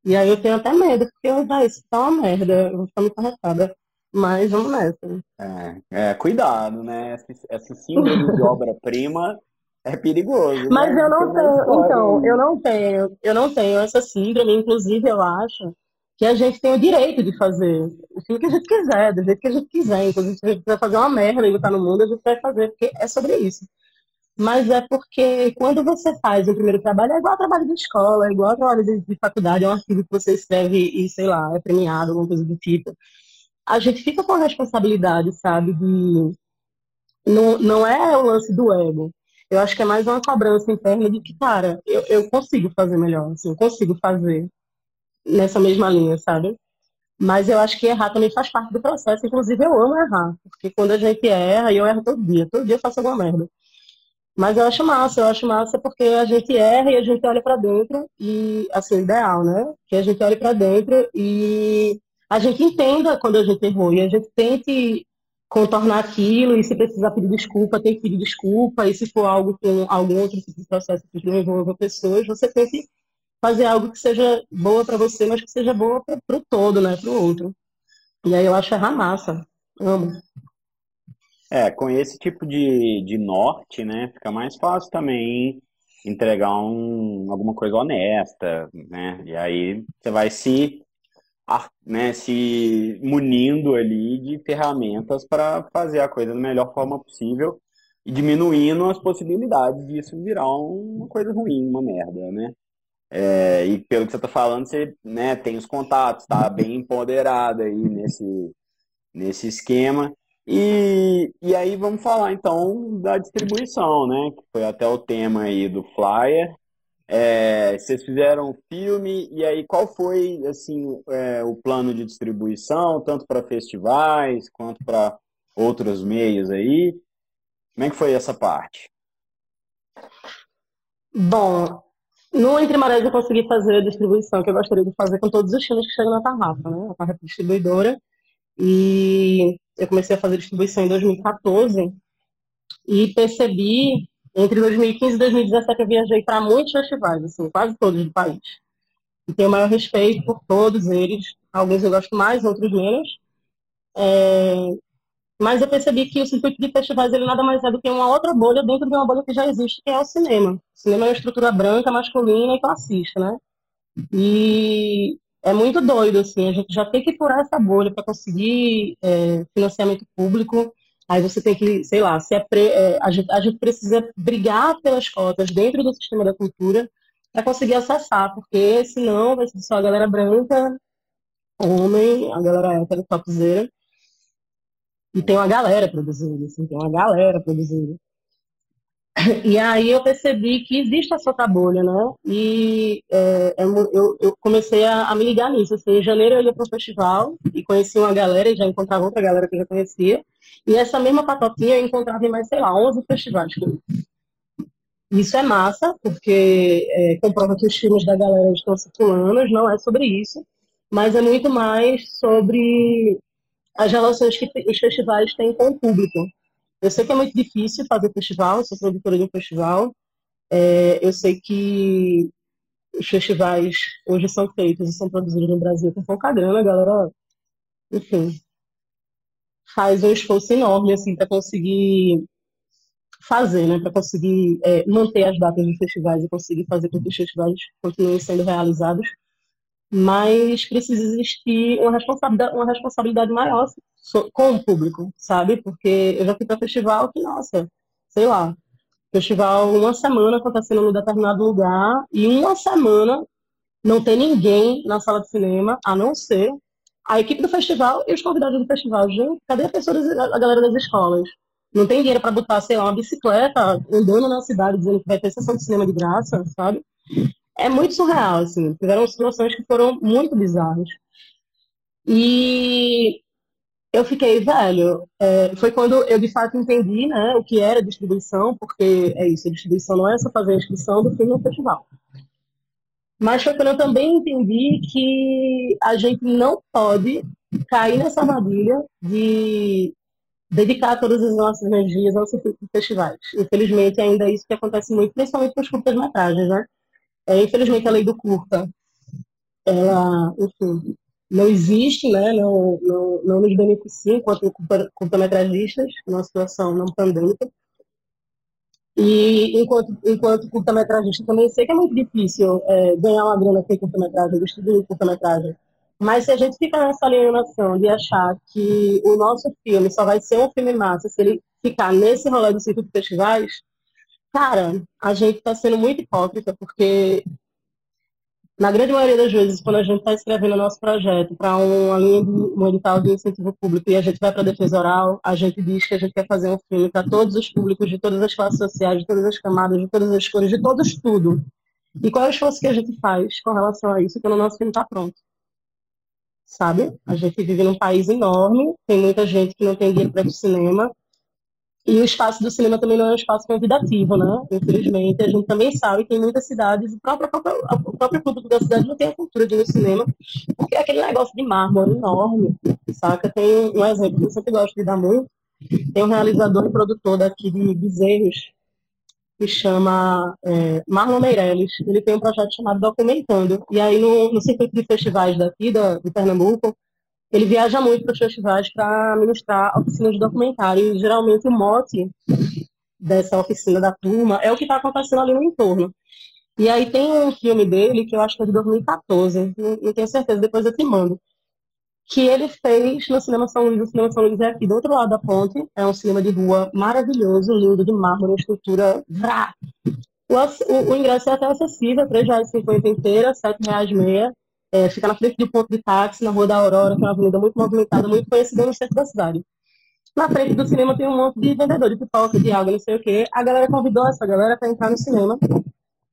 E aí eu tenho até medo, porque eu, ah, isso tá uma merda, eu vou ficar muito arretada. Mas vamos nessa. É, é cuidado, né? Esse, esse síndrome de obra-prima é perigoso. Mas né? eu não tenho, então, eu não tenho, eu não tenho essa síndrome, inclusive eu acho que a gente tem o direito de fazer o filme que a gente quiser, do jeito que a gente quiser. Inclusive, se a gente quiser fazer uma merda e botar no mundo, a gente vai fazer, porque é sobre isso. Mas é porque quando você faz o primeiro trabalho, é igual trabalho de escola, é igual trabalho de, de faculdade, é um artigo que você escreve e, sei lá, é premiado, alguma coisa do tipo. A gente fica com a responsabilidade, sabe, de. Não, não é o lance do ego. Eu acho que é mais uma cobrança interna de que, cara, eu, eu consigo fazer melhor, assim, eu consigo fazer nessa mesma linha, sabe? Mas eu acho que errar também faz parte do processo. Inclusive, eu amo errar, porque quando a gente erra, eu erro todo dia, todo dia eu faço alguma merda. Mas eu acho massa, eu acho massa porque a gente erra e a gente olha para dentro e, assim, ideal, né? Que a gente olhe para dentro e a gente entenda quando a gente errou e a gente tente contornar aquilo e se precisar pedir desculpa, tem que pedir desculpa e se for algo com algum outro tipo de processo que não envolva pessoas, você tem que fazer algo que seja boa para você, mas que seja boa para o todo, né? Para o outro. E aí eu acho errar massa. Amo. É, com esse tipo de, de norte, né, fica mais fácil também entregar um, alguma coisa honesta, né? E aí você vai se, né, se munindo ali de ferramentas para fazer a coisa da melhor forma possível e diminuindo as possibilidades disso virar uma coisa ruim, uma merda, né? É, e pelo que você está falando, você né, tem os contatos, está bem empoderado aí nesse, nesse esquema. E, e aí vamos falar então da distribuição, né? Que foi até o tema aí do flyer. É, vocês fizeram um filme e aí qual foi assim é, o plano de distribuição, tanto para festivais quanto para outros meios aí? Como é que foi essa parte? Bom, no Entre Marés eu consegui fazer a distribuição que eu gostaria de fazer com todos os filmes que chegam na Tarrafa, né? A Tarrafa Distribuidora. E eu comecei a fazer distribuição em 2014 e percebi, entre 2015 e 2017, eu viajei para muitos festivais, assim, quase todos do país. E tenho o maior respeito por todos eles. Alguns eu gosto mais, outros menos. É... Mas eu percebi que o circuito de festivais ele nada mais é do que uma outra bolha dentro de uma bolha que já existe, que é o cinema. O cinema é uma estrutura branca, masculina e classista, né? E é muito doido, assim, a gente já tem que furar essa bolha para conseguir é, financiamento público. Aí você tem que, sei lá, se é pre, é, a, gente, a, gente, precisa brigar pelas cotas dentro do sistema da cultura para conseguir acessar, porque senão vai ser só a galera branca, homem, a galera hétero, topzera. E tem uma galera produzindo, assim, tem uma galera produzindo. E aí eu percebi que existe essa outra bolha, né? E é, é eu, eu, comecei a, a, me ligar nisso. Assim, em janeiro eu ia para o festival e conheci uma galera e já encontrava outra galera que eu já conhecia. E essa mesma patotinha eu encontrava em mais, sei lá, 11 festivais. Isso é massa, porque é, comprova que os filmes da galera estão circulando, não é sobre isso, mas é muito mais sobre as relações que os festivais têm com o público. Eu sei que é muito difícil fazer festival, sou produtora de um festival. É, eu sei que os festivais hoje são feitos e são produzidos no Brasil com pouca grana, galera, enfim, faz um esforço enorme assim para conseguir fazer, né, para conseguir é, manter as datas dos festivais e conseguir fazer com que os festivais continuem sendo realizados. Mas precisa existir uma responsabilidade, uma responsabilidade maior com o público, sabe? Porque eu já fui para festival que, nossa, sei lá, festival uma semana acontecendo num determinado lugar e uma semana não tem ninguém na sala de cinema, a não ser a equipe do festival e os convidados do festival. Gente, cadê a, pessoa, a galera das escolas? Não tem dinheiro para botar, sei lá, uma bicicleta andando na cidade dizendo que vai ter sessão de cinema de graça, sabe? é muito surreal, assim. Tiveram situações que foram muito bizarras. E eu fiquei, velho, é, foi quando eu de fato entendi, né, o que era distribuição, porque é isso, a distribuição não é só fazer a inscrição do filme no festival. Mas foi quando eu também entendi que a gente não pode cair nessa armadilha de dedicar todas as nossas energias aos festivais. Infelizmente, ainda é isso que acontece muito, principalmente com as curtas-metragens, né? É, infelizmente, a lei do curta, ela, enfim, não existe, né? Não, não, não nos beneficia enquanto curta-metragistas, numa situação não pandêmica. E enquanto, enquanto curta-metragista também sei que é muito difícil é, ganhar uma grana com curta-metragem, distribuir curta-metragem. Mas se a gente ficar nessa alienação de achar que o nosso filme só vai ser um filme massa se ele ficar nesse rolê do circuito de festivais, cara, a gente está sendo muito hipócrita, porque na grande maioria das vezes, quando a gente está escrevendo o nosso projeto para uma linha de um edital de incentivo público e a gente vai para a defesa oral, a gente diz que a gente quer fazer um filme para todos os públicos, de todas as classes sociais, de todas as camadas, de todas as cores, de todos tudo. E qual é o esforço que a gente faz com relação a isso quando o nosso filme está pronto? sabe? A gente vive num país enorme, tem muita gente que não tem dinheiro para ir cinema, e o espaço do cinema também não é um espaço convidativo, né? Infelizmente, a gente também sabe que em muitas cidades o próprio, o próprio público da cidade não tem a cultura de ir no cinema, porque é aquele negócio de mármore enorme, saca? Tem um exemplo que eu sempre gosto de dar muito, tem um realizador e produtor daqui de Bezerros, que chama é, Marlon Meirelles. Ele tem um projeto chamado Documentando. E aí, no, no circuito de festivais daqui, da, de Pernambuco, ele viaja muito para os festivais para ministrar oficinas de documentário. E, geralmente, o mote dessa oficina da turma é o que está acontecendo ali no entorno. E aí tem um filme dele, que eu acho que é de 2014, não, tenho certeza, depois eu te mando, que ele fez no Cinema São Luís. O Cinema São Luís é aqui do outro lado da ponte. É um cinema de rua maravilhoso, lindo, de mármore, estrutura. O, o, o, ingresso é até acessível, R$ 3,50 inteira, R$ 7,6 é, Fica na frente do ponto de táxi, na Rua da Aurora, que é uma avenida muito movimentada, muito conhecida no centro da cidade. Na frente do cinema tem um monte de vendedor de pipoca, de água, não sei o quê. A galera convidou essa galera para entrar no cinema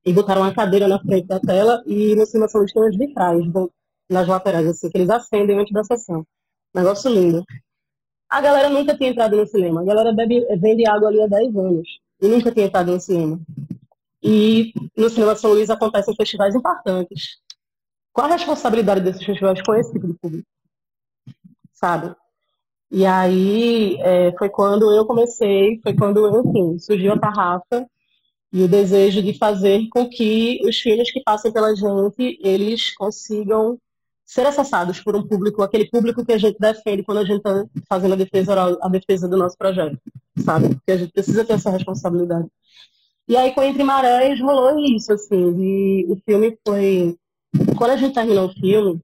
e botaram uma cadeira na frente da tela e no cinema são uns vitrais nas laterais, assim, que eles acendem antes da sessão. Negócio lindo. A galera nunca tinha entrado no cinema. A galera bebe, vende água ali há 10 anos. E nunca tinha entrado no cinema. E no Cinema São Luís acontecem festivais importantes. Qual a responsabilidade desses festivais com esse tipo de público? Sabe? E aí é, foi quando eu comecei, foi quando, enfim, surgiu a tarrafa e o desejo de fazer com que os filmes que passem pela gente, eles consigam ser acessados por um público, aquele público que a gente defende quando a gente está fazendo a defesa oral, a defesa do nosso projeto, sabe? Porque a gente precisa ter essa responsabilidade. E aí, com Entre Marés, rolou isso, assim, e o filme foi... Quando a gente terminou o filme,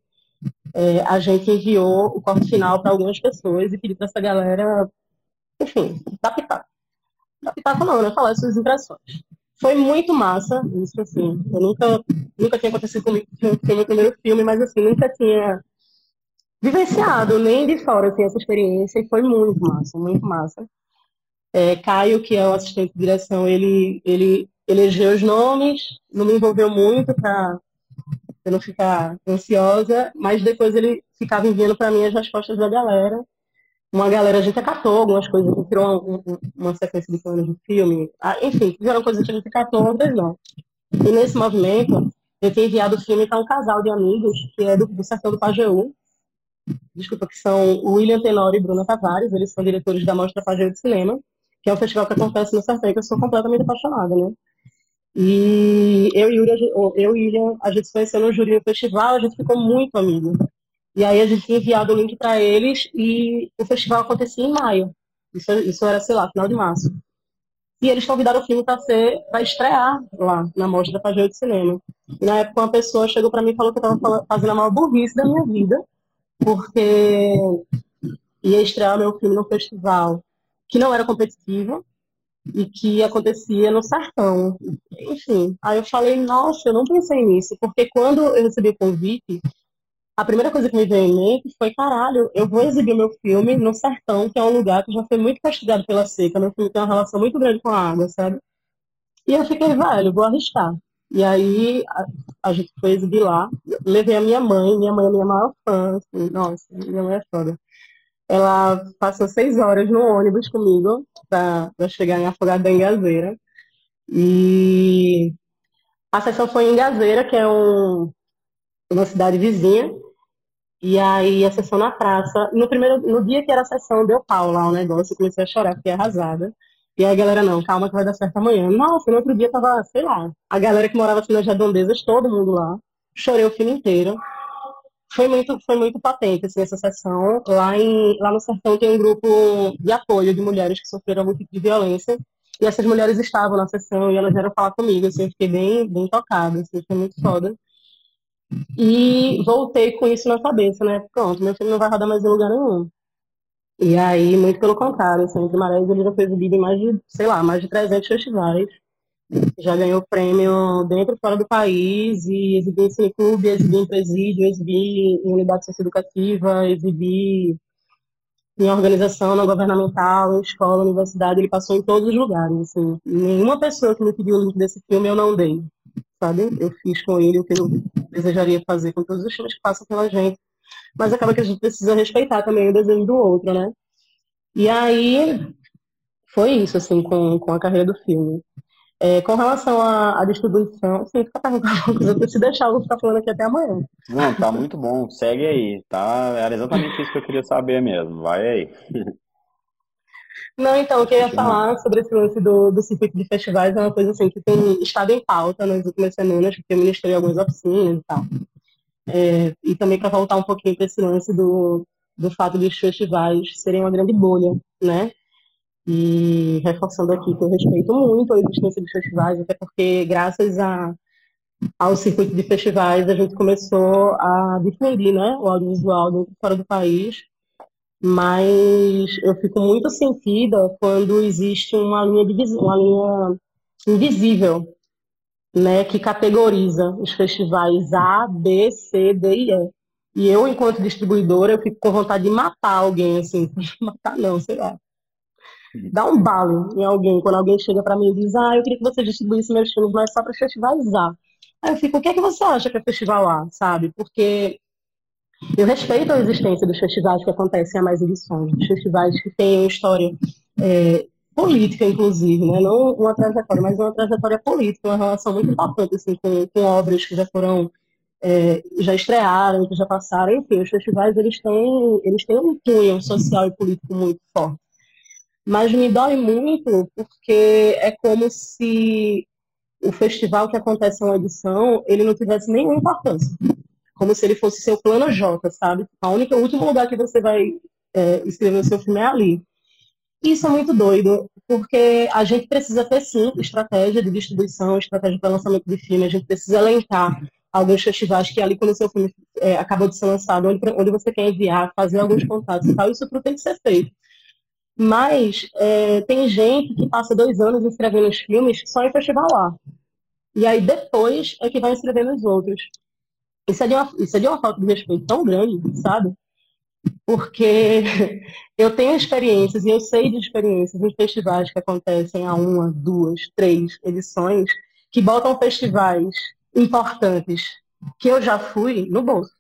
é, a gente enviou o corte final para algumas pessoas e pediu para essa galera, enfim, dar pitaco. Dar pitaco não, né? Falar suas impressões foi muito massa, isso assim. Eu nunca, nunca tinha acontecido comigo no meu primeiro filme, mas assim, nunca tinha vivenciado nem de fora assim, essa experiência e foi muito massa, muito massa. É, Caio, que é o assistente de direção, ele, ele elegeu os nomes, não me envolveu muito para eu não ficar ansiosa, mas depois ele ficava enviando para mim as respostas da galera uma galera, a gente acatou algumas coisas, tirou uma, uma sequência de planos de filme, ah, enfim, fizeram coisas que a gente acatou, outras não. E nesse movimento, eu tenho enviado o filme para um casal de amigos, que é do, do Sertão do Pajeú, desculpa, que são William Tenório e Bruna Tavares, eles são diretores da Mostra Pajeú de Cinema, que é um festival que acontece no Sertão, que eu sou completamente apaixonada, né? E eu e o eu e William, a gente se conheceu no júri do festival, a gente ficou muito amigo. E aí a gente tinha enviado o link para eles e o festival acontecia em maio. Isso, isso era, sei lá, final de março. E eles convidaram o filme para ser para estrear lá na mostra da Pajé de Cinema. E na época uma pessoa chegou para mim e falou que eu estava fazendo a maior burrice da minha vida, porque ia estrear meu filme no festival que não era competitivo e que acontecia no sertão. Enfim, aí eu falei, nossa, eu não pensei nisso, porque quando eu recebi o convite, a primeira coisa que me veio em mente foi, caralho, eu vou exibir meu filme no sertão, que é um lugar que já foi muito castigado pela seca, meu filme tem uma relação muito grande com a água, sabe? E eu fiquei, velho, vou arriscar. E aí a, a gente foi exibir lá. Levei a minha mãe, minha mãe é minha maior fã, assim, nossa, minha mãe é foda. Ela passou seis horas no ônibus comigo para chegar em Afogado da Engazeira. E a sessão foi em Engazeira, que é um, uma cidade vizinha. E aí a sessão na praça. No primeiro, no dia que era a sessão, deu pau lá o negócio, comecei a chorar, fiquei arrasada. E aí a galera, não, calma que vai dar certo amanhã. Nossa, no outro dia tava, sei lá, a galera que morava assim nas redondezas, todo mundo lá. Chorei o filme inteiro. Foi muito, foi muito patente assim, essa sessão. Lá, em, lá no Sertão tem um grupo de apoio de mulheres que sofreram algum tipo de violência. E essas mulheres estavam na sessão e elas vieram falar comigo. Assim, eu fiquei bem, bem tocada, assim, foi muito foda. E voltei com isso na cabeça, né? Pronto, meu filme não vai rodar mais em lugar nenhum. E aí, muito pelo contrário, assim, o Guimarães ele já foi exibido em mais de, sei lá, mais de 300 festivais. Já ganhou prêmio dentro e fora do país, e exibi em cineclube, exibi em presídio, exibi em unidade socioeducativa, exibi em organização não governamental, em escola, universidade, ele passou em todos os lugares, assim. Nenhuma pessoa que me pediu o link desse filme eu não dei, sabe? Eu fiz com ele o que eu desejaria fazer com todos os filmes que passam pela gente. Mas acaba que a gente precisa respeitar também o desejo do outro, né? E aí, foi isso, assim, com, com a carreira do filme. É, com relação à, à distribuição, sim, fica perguntando, se deixar, eu vou ficar falando aqui até amanhã. Não, tá muito bom, segue aí, tá? Era exatamente isso que eu queria saber mesmo, vai aí. Não, então, o que eu ia falar sobre esse lance do, do circuito de festivais é uma coisa assim que tem estado em pauta nas últimas semanas, porque eu ministrei algumas oficinas e tal. É, e também para voltar um pouquinho para esse lance do, do fato de os festivais serem uma grande bolha, né? E reforçando aqui que eu respeito muito a existência dos festivais, até porque graças a, ao circuito de festivais a gente começou a difundir né, o audiovisual fora do país, mas eu fico muito sentida quando existe uma linha, uma linha invisível né, que categoriza os festivais A, B, C, D e E. E eu, enquanto distribuidora, eu fico com vontade de matar alguém, assim, matar não, sei lá dá um balo em alguém, quando alguém chega para mim e diz, ah, eu queria que você distribuísse meus filmes, mas só para festivais A. Aí eu fico, o que é que você acha que é festival A, sabe? Porque eu respeito a existência dos festivais que acontecem a mais edições, dos festivais que têm uma história é, política, inclusive, né? não uma trajetória, mas uma trajetória política, uma relação muito importante assim, com, com obras que já foram, é, já estrearam, que já passaram, enfim, os festivais eles têm, eles têm um cunho social e político muito forte. Mas me dói muito porque é como se o festival que acontece uma edição, ele não tivesse nenhuma importância. Como se ele fosse seu plano J, sabe? A única, o último lugar que você vai é, escrever o seu filme é ali. Isso é muito doido, porque a gente precisa ter, sim, estratégia de distribuição, estratégia para lançamento de filme, a gente precisa elencar alguns festivais que ali, quando o seu filme é, acabou de ser lançado, onde, onde você quer enviar, fazer alguns contatos e tal, isso tudo tem que ser feito. Mas é, tem gente que passa dois anos escrevendo os filmes só em festival lá. E aí depois é que vai escrever nos outros. Isso é, de uma, isso é de uma falta de respeito tão grande, sabe? Porque eu tenho experiências e eu sei de experiências em festivais que acontecem a uma, duas, três edições que botam festivais importantes que eu já fui no bolso,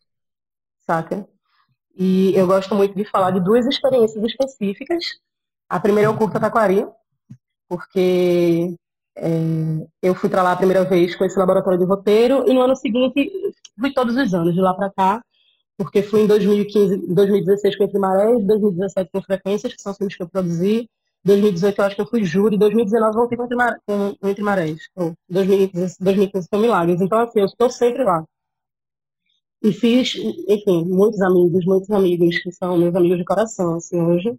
saca? E eu gosto muito de falar de duas experiências específicas a primeira é o Curta Taquari, porque é, eu fui para lá a primeira vez com esse laboratório de roteiro e no ano seguinte fui todos os anos de lá para cá, porque fui em 2015, 2016 com Entre Marés, 2017 com Frequências, que são filmes que eu produzi, 2018 eu acho que eu fui júri, 2019 voltei com Entre, Mar... com Entre Marés, oh, 2015, 2015 foi Milagres, então assim, eu estou sempre lá. E fiz, enfim, muitos amigos, muitos amigos que são meus amigos de coração, assim, hoje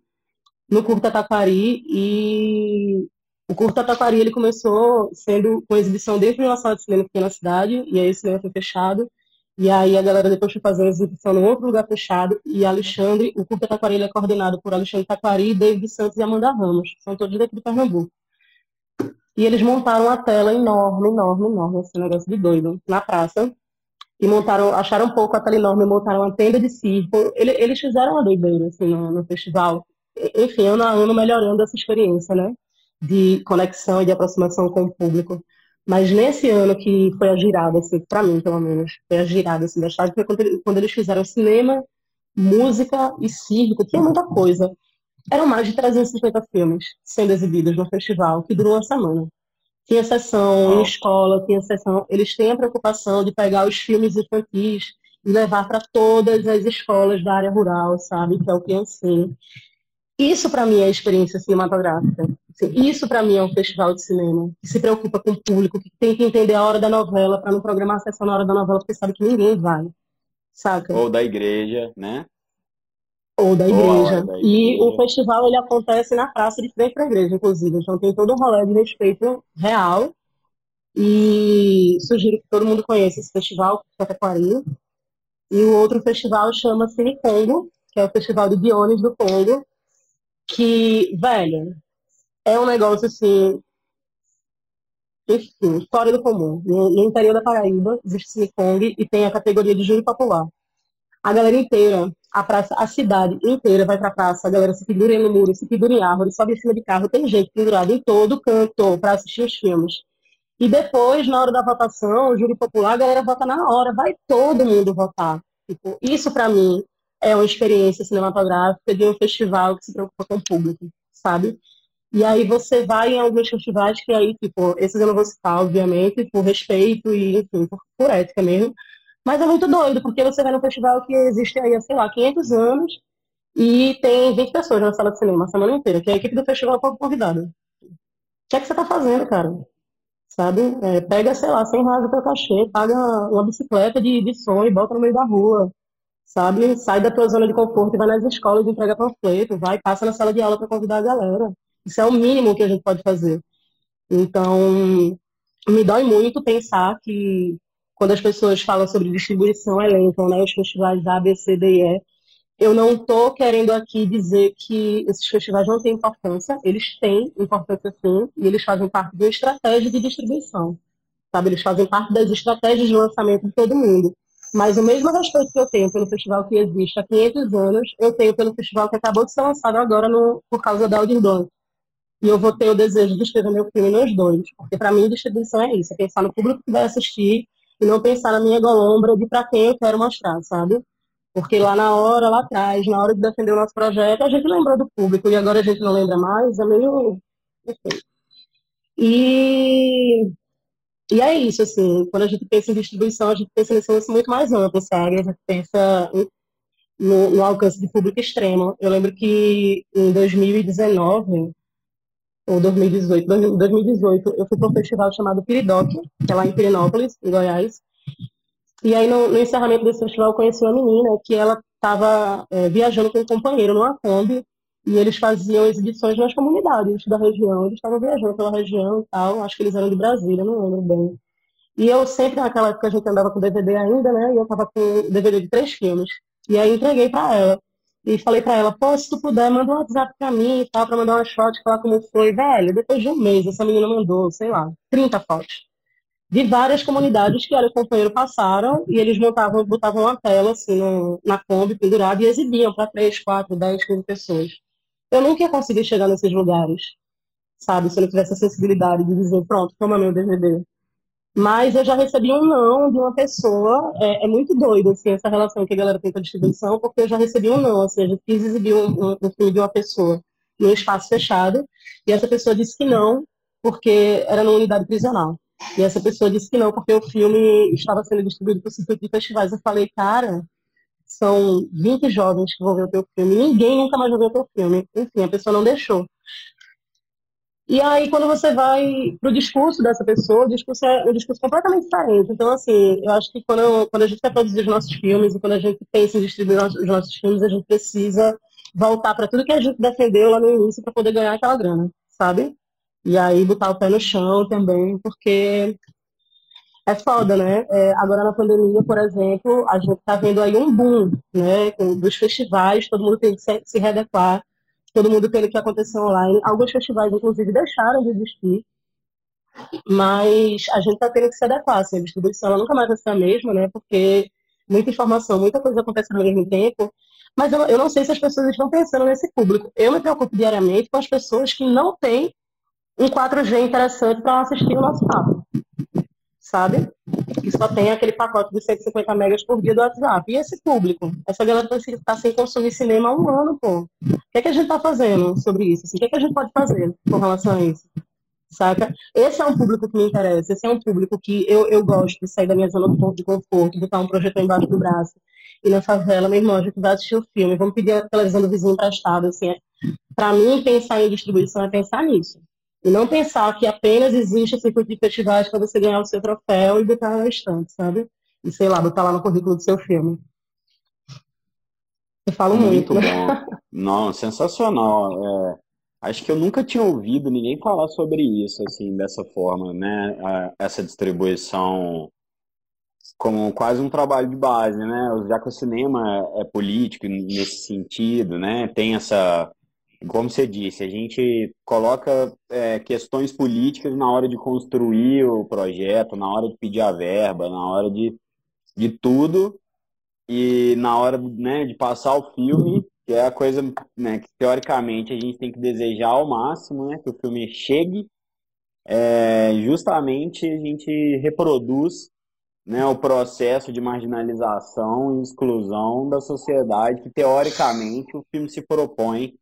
no Curta Taquari e o Curta Taquari ele começou sendo com exibição dentro de uma sala de cinema que tem na cidade e aí o cinema foi fechado e aí a galera depois foi fazer uma exibição num outro lugar fechado e Alexandre, o Curta Taquari ele é coordenado por Alexandre Taquari, David Santos e Amanda Ramos, são todos daqui de Pernambuco. E eles montaram uma tela enorme, enorme, enorme, esse negócio de doido, na praça. E montaram, acharam um pouco a tela enorme, montaram uma tenda de circo. Eles, fizeram uma doideira, assim, no, no festival enfim, ano a ano melhorando essa experiência, né? De conexão e de aproximação com o público. Mas nesse ano que foi a girada, assim, pra mim, pelo menos, foi a girada, assim, da chave, foi quando, ele- quando eles fizeram cinema, música e circo, tinha muita coisa. Eram mais de 350 filmes sendo exibidos no festival, que durou uma semana. Tinha sessão em escola, tinha sessão. Eles têm a preocupação de pegar os filmes infantis e levar para todas as escolas da área rural, sabe? Que é o Criancinha. Isso para mim é experiência cinematográfica. Assim, Isso para mim é um festival de cinema que se preocupa com o público, que tem que entender a hora da novela para não programar a sessão na hora da novela, porque sabe que ninguém vai, saca? Ou da igreja, né? Ou da Ou igreja. da E o igreja. festival ele acontece na praça de frente para a igreja, inclusive. Então tem todo um rolê de respeito real. E sugiro que todo mundo conheça esse festival, que é Taquari. E o outro festival chama Cine Congo, que é o Festival de Dionis do Congo, que, velho, é um negócio assim, enfim, fora do comum. No, no interior da Paraíba existe Cine Congo e tem a categoria de júri popular. A galera inteira, a praça, a cidade inteira vai pra praça, a galera se pendura no muro, se pendura em árvore, sobe em cima de carro, tem gente pendurada em todo canto pra assistir os filmes. E depois, na hora da votação, o júri popular, a galera vota na hora, vai todo mundo votar. Tipo, isso pra mim é uma experiência cinematográfica de um festival que se preocupa com o público, sabe? E aí você vai em alguns festivais que aí, tipo, esses eu não vou citar, obviamente, por respeito e, enfim, por, por ética mesmo. Mas é muito doido, porque você vai num festival que existe aí sei lá, 500 anos e tem 20 pessoas na sala de cinema a semana inteira, que é a equipe do festival foi convidada. O que é que você tá fazendo, cara? Sabe? É, pega, sei lá, 100 reais do teu cachê, paga uma bicicleta de, de som e bota no meio da rua, sabe? Sai da tua zona de conforto e vai nas escolas e entrega panfleto, vai, passa na sala de aula para convidar a galera. Isso é o mínimo que a gente pode fazer. Então, me dói muito pensar que quando as pessoas falam sobre distribuição, elencam, né, os festivais A, B, C, D e E, eu não estou querendo aqui dizer que esses festivais não têm importância, eles têm importância sim, e eles fazem parte de uma estratégia de distribuição, sabe? Eles fazem parte das estratégias de lançamento de todo mundo. Mas o mesmo respeito que eu tenho pelo festival que existe há 500 anos, eu tenho pelo festival que acabou de ser lançado agora no, por causa da Blanc. E eu vou ter o desejo de escrever meu filme nos dois, porque para mim distribuição é isso, é pensar no público que vai assistir e não pensar na minha golombra de para quem eu quero mostrar, sabe? Porque lá na hora, lá atrás, na hora de defender o nosso projeto, a gente lembrou do público e agora a gente não lembra mais, é meio. Enfim. E, e é isso, assim, quando a gente pensa em distribuição, a gente pensa nesse lance muito mais amplo, sabe? A gente pensa no, no alcance de público extremo. Eu lembro que em 2019, ou 2018, 2018, eu fui para um festival chamado Piridoc, que é lá em Pirinópolis, em Goiás. E aí, no, no encerramento desse festival, eu conheci uma menina que ela estava viajando com um companheiro numa Kombi e eles faziam exibições nas comunidades da região. Eles estavam viajando pela região e tal, acho que eles eram de Brasília, não lembro bem. E eu sempre, naquela época, a gente andava com DVD ainda, né? E eu tava com DVD de três filmes. E aí entreguei para ela. E falei para ela, pô, se tu puder, manda um WhatsApp para mim e tal, para mandar uma foto, falar como foi. Velho, depois de um mês, essa menina mandou, sei lá, 30 fotos de várias comunidades que ela e o companheiro passaram e eles montavam, botavam uma tela assim no, na Kombi pendurada e exibiam para 3, 4, 10, 15 pessoas. Eu nunca ia conseguir chegar nesses lugares, sabe, se eu não tivesse a sensibilidade de dizer, pronto, toma meu DVD. Mas eu já recebi um não de uma pessoa, é, é muito doido assim, essa relação que a galera tem com a distribuição, porque eu já recebi um não, assim, a gente quis exibir um, um, um filme de uma pessoa num espaço fechado e essa pessoa disse que não, porque era numa unidade prisional. E essa pessoa disse que não, porque o filme estava sendo distribuído por circuito de festivais. Eu falei, cara, são 20 jovens que vão ver o teu filme, ninguém nunca mais vai ver o teu filme. Enfim, a pessoa não deixou. E aí, quando você vai pro discurso dessa pessoa, o discurso é um discurso completamente diferente. Então, assim, eu acho que quando, quando a gente quer produzir os nossos filmes e quando a gente pensa em distribuir os nossos filmes, a gente precisa voltar para tudo que a gente defendeu lá no início para poder ganhar aquela grana, sabe? E aí botar o pé no chão também, porque é foda, né? É, agora na pandemia, por exemplo, a gente tá vendo aí um boom, né? Dos festivais, todo mundo tem que se, se readequar, todo mundo tendo que acontecer online. Alguns festivais, inclusive, deixaram de existir, mas a gente tá tendo que se adequar, assim, a distribuição nunca mais vai ser a mesma, né? Porque muita informação, muita coisa acontece ao mesmo tempo. Mas eu, eu não sei se as pessoas estão pensando nesse público. Eu me preocupo diariamente com as pessoas que não têm um 4G interessante para assistir o nosso papo. Sabe? Que só tem aquele pacote de 150 megas por dia do WhatsApp. E esse público? Essa galera está sem consumir cinema há um ano, pô. O que é que a gente está fazendo sobre isso? Assim, o que é que a gente pode fazer com relação a isso? Saca? Esse é um público que me interessa, esse é um público que eu, eu gosto de sair da minha zona de conforto, botar um projetor embaixo do braço e na favela, meu irmão, a gente vai assistir o filme, vamos pedir a televisão do vizinho emprestado, assim. É. Para mim, pensar em distribuição é pensar nisso. E não pensar que apenas existe esse circuito de festivais para você ganhar o seu troféu e botar na estante, sabe? E sei lá, botar lá no currículo do seu filme. Eu falo muito. Muito bom. Não, sensacional. É, acho que eu nunca tinha ouvido ninguém falar sobre isso, assim, dessa forma, né? Essa distribuição como quase um trabalho de base, né? Já que o cinema é político nesse sentido, né? Tem essa como você disse, a gente coloca é, questões políticas na hora de construir o projeto, na hora de pedir a verba, na hora de, de tudo, e na hora né, de passar o filme, que é a coisa né, que teoricamente a gente tem que desejar ao máximo, né, que o filme chegue, é, justamente a gente reproduz né, o processo de marginalização e exclusão da sociedade que teoricamente o filme se propõe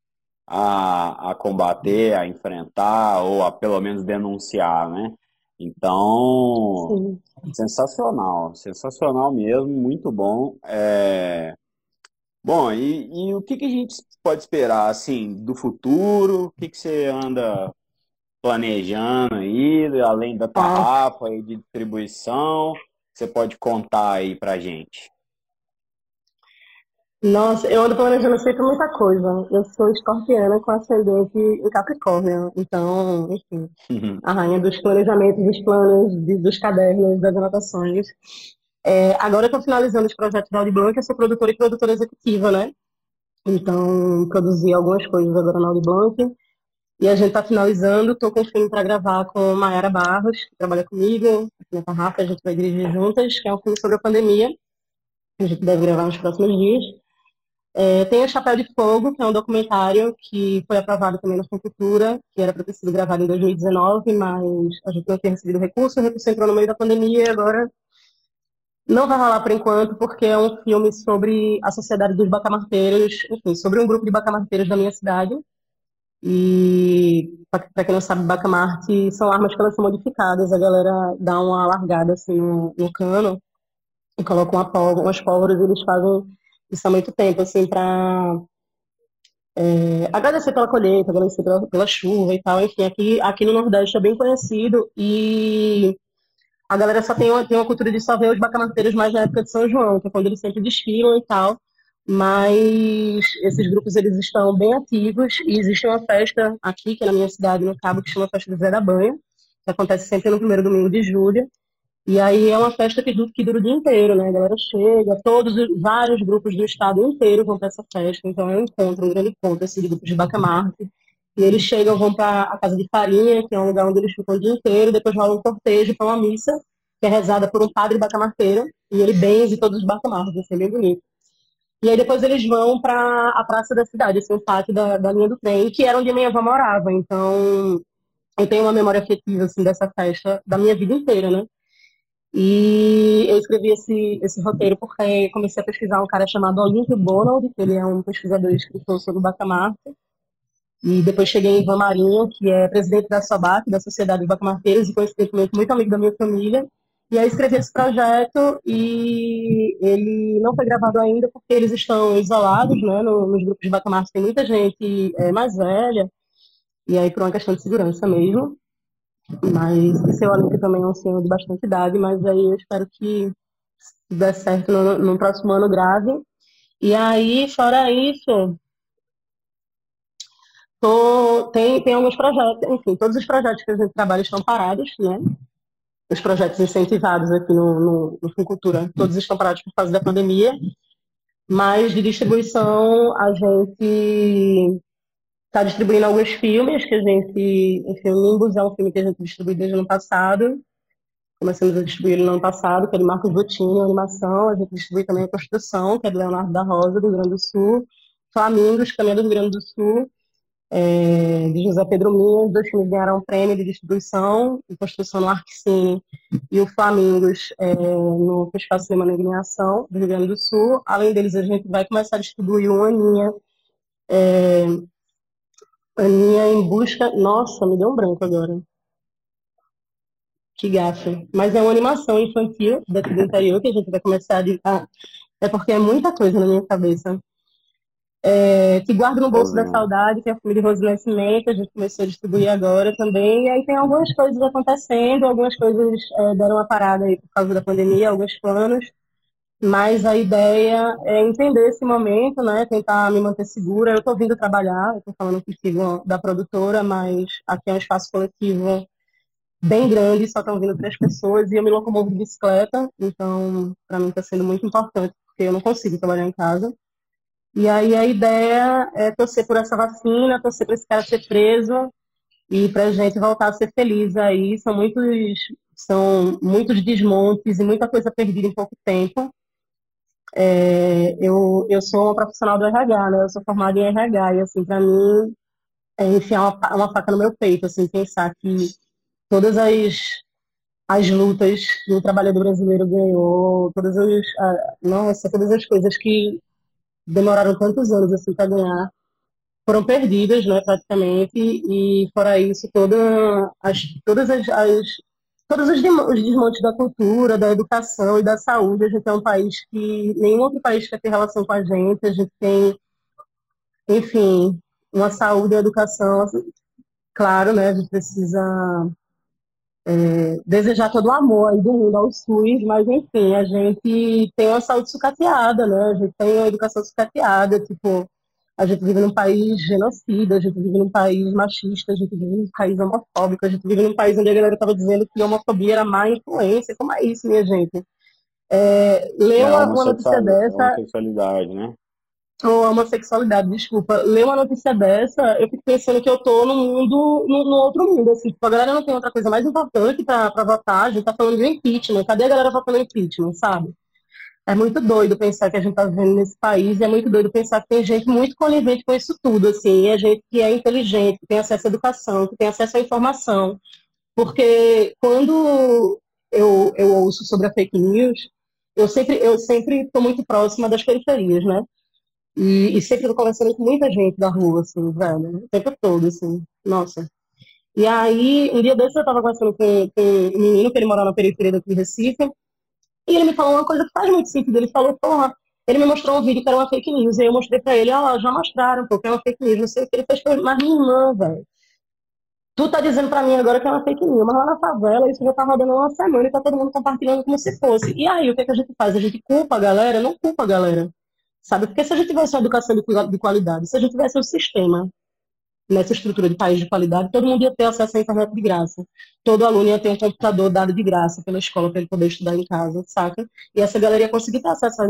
a, a combater, a enfrentar ou a pelo menos denunciar, né? Então, Sim. sensacional, sensacional mesmo, muito bom. É... Bom, e, e, o que, que a gente pode esperar, assim, do futuro? O que, que você anda planejando aí, além da tarrafa e de distribuição? Você pode contar aí pra gente? Nossa, eu ando planejando sempre muita coisa. Eu sou escorpiana com ascendente em Capricórnio. Então, enfim, uhum. a rainha dos planejamentos, dos planos, dos cadernos, das anotações. É, agora eu estou finalizando os projetos da Audi Blanc, eu sou produtora e produtora executiva, né? Então, produzi algumas coisas agora na Audi Blanc. E a gente está finalizando, estou com filme para gravar com Mayara Barros, que trabalha comigo, na Tarrafa, a gente vai dirigir juntas, que é um filme sobre a pandemia. A gente deve gravar nos próximos dias. É, tem o Chapéu de Fogo, que é um documentário que foi aprovado também na Cultura, que era para ter sido gravado em 2019, mas a gente não tinha recebido recurso, o recurso entrou no meio da pandemia e agora não vai rolar por enquanto, porque é um filme sobre a sociedade dos bacamarteiros, enfim, sobre um grupo de bacamarteiros da minha cidade. E, para quem não sabe, bacamarte são armas que elas são modificadas, a galera dá uma largada assim no, no cano e coloca uma pólvora, umas pólvoras e eles fazem isso há muito tempo, assim, para é, agradecer pela colheita, agradecer pela, pela, chuva e tal. Enfim, aqui, aqui no Nordeste é bem conhecido e a galera só tem uma, tem uma cultura de só ver os bacanateiros mais na época de São João, que é quando eles sempre desfilam e tal. Mas esses grupos eles estão bem ativos e existe uma festa aqui, que é na minha cidade, no Cabo, que chama Festa do Zé da Banha, que acontece sempre no primeiro domingo de julho. E aí é uma festa que, que dura o dia inteiro, né? A galera chega, todos, vários grupos do estado inteiro vão para essa festa. Então é um encontro, um grande encontro, esse grupo de bacamarte. E eles chegam, vão para a Casa de Farinha, que é um lugar onde eles ficam o dia inteiro, depois rola um cortejo para uma missa, que é rezada por um padre bacamarteiro, e ele benze todos os bacamartes, assim, é bem bonito. E aí depois eles vão para a praça da cidade, assim, o pátio da, da linha do trem, que era onde minha avó morava. Então, eu tenho uma memória afetiva, assim, dessa festa da minha vida inteira, né? E eu escrevi esse, esse roteiro porque comecei a pesquisar um cara chamado Olímpio Bonald, que ele é um pesquisador e escritor sobre o Bacamarte. E depois cheguei em Ivan Marinho, que é presidente da SOBAC, da Sociedade de Bacamarteiros, e coincidentemente muito amigo da minha família. E aí escrevi esse projeto e ele não foi gravado ainda porque eles estão isolados, né? nos grupos de Bacamarte tem muita gente é, mais velha, e aí por uma questão de segurança mesmo. Mas esse é o que também é um senhor de bastante idade, mas aí eu espero que dê certo no, no próximo ano grave. E aí, fora isso, tô, tem, tem alguns projetos, enfim, todos os projetos que a gente trabalha estão parados, né? Os projetos incentivados aqui no, no, no Cultura, todos estão parados por causa da pandemia. Mas de distribuição, a gente está distribuindo alguns filmes que a gente, enfim, o Nimbus é um filme que a gente distribuiu desde o ano passado. Começamos a distribuir no ano passado, que é de Marcos Bottini, animação. A gente distribui também a Construção, que é do Leonardo da Rosa, do Rio Grande do Sul. Flamingos, também é do Rio Grande do Sul. é, de José Pedro Minha. Os dois filmes ganharam um prêmio de distribuição e construção no Arquicine e o Flamingos é, no Festival de Cinema Negra Ação do Rio Grande do Sul. Além deles, a gente vai começar a distribuir o Aninha. É, Aninha em busca. Nossa, me deu um branco agora. Que gafe. Mas é uma animação infantil daqui do interior que a gente vai começar a. Ah, é porque é muita coisa na minha cabeça. É, que guarda no bolso da saudade, que é a família Rose Nascimento, a gente começou a distribuir agora também. E aí tem algumas coisas acontecendo, algumas coisas é, deram uma parada aí por causa da pandemia, alguns planos. Mas a ideia é entender esse momento, né? Tentar me manter segura. Eu estou vindo trabalhar, estou falando contigo da produtora, mas aqui é um espaço coletivo bem grande, só estão vindo três pessoas e eu me locomovo de bicicleta, então para mim está sendo muito importante, porque eu não consigo trabalhar em casa. E aí a ideia é torcer por essa vacina, torcer para esse cara ser preso e para a gente voltar a ser feliz aí. São muitos, são muitos desmontes e muita coisa perdida em pouco tempo. É, eu, eu sou uma profissional do RH, né? Eu sou formada em RH e assim para mim é enfiar uma, uma faca no meu peito, assim, pensar que todas as, as lutas que o trabalhador brasileiro ganhou, todas as, nossa, todas as coisas que demoraram tantos anos assim para ganhar foram perdidas, né, praticamente, e fora isso, toda as, todas as, as todos os desmontes da cultura, da educação e da saúde. A gente é um país que nenhum outro país quer ter relação com a gente. A gente tem, enfim, uma saúde e educação, claro, né? A gente precisa é, desejar todo o amor aí do mundo ao SUS, mas enfim, a gente tem uma saúde sucateada, né? A gente tem uma educação sucateada, tipo, a gente vive num país genocida, a gente vive num país machista, a gente vive num país homofóbico, a gente vive num país onde a galera estava dizendo que a homofobia era má influência. Como é isso, minha gente? É, ler É uma, notícia dessa, homossexualidade, né? ou a homossexualidade, desculpa, ler uma notícia dessa, eu fico pensando que eu tô no mundo, no, no outro mundo, assim, tipo, a galera não tem outra coisa mais importante pra, pra votar, a gente tá falando de impeachment, cadê a galera votando impeachment, sabe? É muito doido pensar que a gente tá vivendo nesse país, e é muito doido pensar que tem gente muito conivente com isso tudo, assim, é gente que é inteligente, que tem acesso à educação, que tem acesso à informação, porque quando eu, eu ouço sobre a fake news, eu sempre eu sempre estou muito próxima das periferias, né? E, e sempre tô conversando com muita gente da rua, assim, velho, o tempo todo, assim, nossa. E aí, um dia desses eu tava conversando com, com um menino que ele mora na periferia daqui de Recife, e ele me falou uma coisa que faz muito sentido. Ele falou, porra, ele me mostrou um vídeo que era uma fake news, e eu mostrei pra ele, ó, já mostraram, pô, que é uma fake news, não sei o que ele fez, mas minha irmã, velho. Tu tá dizendo pra mim agora que é uma fake news, mas lá na favela isso já tá rodando uma semana e tá todo mundo compartilhando como se fosse. E aí, o que, é que a gente faz? A gente culpa a galera? Não culpa a galera sabe? Porque se a gente tivesse uma educação de qualidade, se a gente tivesse um sistema nessa estrutura de país de qualidade, todo mundo ia ter acesso à internet de graça. Todo aluno ia ter um computador dado de graça pela escola para ele poder estudar em casa, saca? E essa galera ia conseguir ter acesso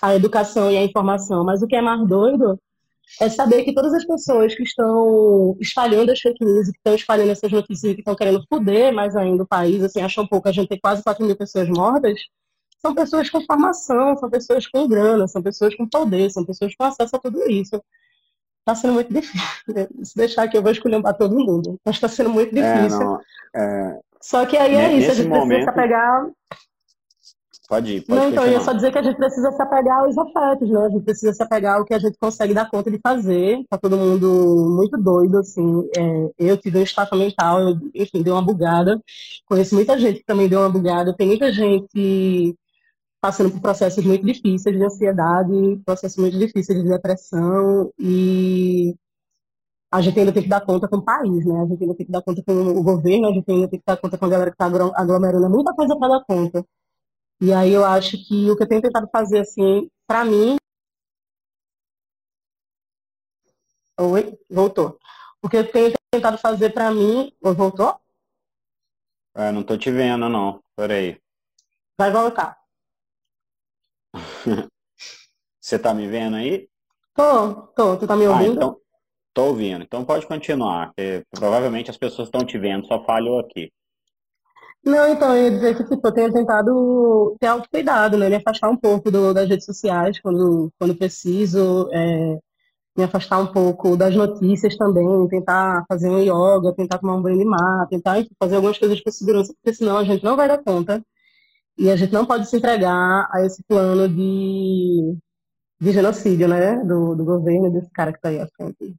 à educação, e à informação. Mas o que é mais doido é saber que todas as pessoas que estão espalhando as fake news, que estão espalhando essas notícias, que estão querendo foder mais ainda o país, assim, acham pouco a gente ter quase 4 mil pessoas mortas, são pessoas com formação, são pessoas com grana, são pessoas com poder, são pessoas com acesso a tudo isso. Está sendo muito difícil. Se deixar aqui, eu vou escolher para todo mundo. Mas está sendo muito difícil. É, não, é... Só que aí é isso, a gente momento... precisa se apegar. Pode ir, pode Não, então, eu ia só dizer que a gente precisa se apegar aos afetos, né? A gente precisa se apegar ao que a gente consegue dar conta de fazer. Tá todo mundo muito doido, assim. É, eu tive um estafa mental, eu, enfim, deu uma bugada. Conheço muita gente que também deu uma bugada. Tem muita gente passando por processos muito difíceis de ansiedade, processos muito difíceis de depressão e a gente ainda tem que dar conta com o país, né? A gente ainda tem que dar conta com o governo, a gente ainda tem que dar conta com a galera que está aglomerando, é muita coisa para dar conta. E aí eu acho que o que eu tenho tentado fazer, assim, para mim... Oi? Voltou. O que eu tenho tentado fazer para mim... Voltou? É, não tô te vendo, não. Peraí. Vai voltar. Você tá me vendo aí? Tô, tô. Tu tá me ah, ouvindo? Ah, então, tô ouvindo. Então pode continuar. provavelmente as pessoas estão te vendo, só falhou aqui. Não, então, eu ia dizer que tipo, eu tenho tentado ter autocuidado, né? Me afastar um pouco do, das redes sociais quando, quando preciso. É, me afastar um pouco das notícias também, tentar fazer um yoga, tentar tomar um banho de mar, tentar fazer algumas coisas com segurança, porque senão a gente não vai dar conta e a gente não pode se entregar a esse plano de, de genocídio, né, do, do governo desse cara que está aí à frente.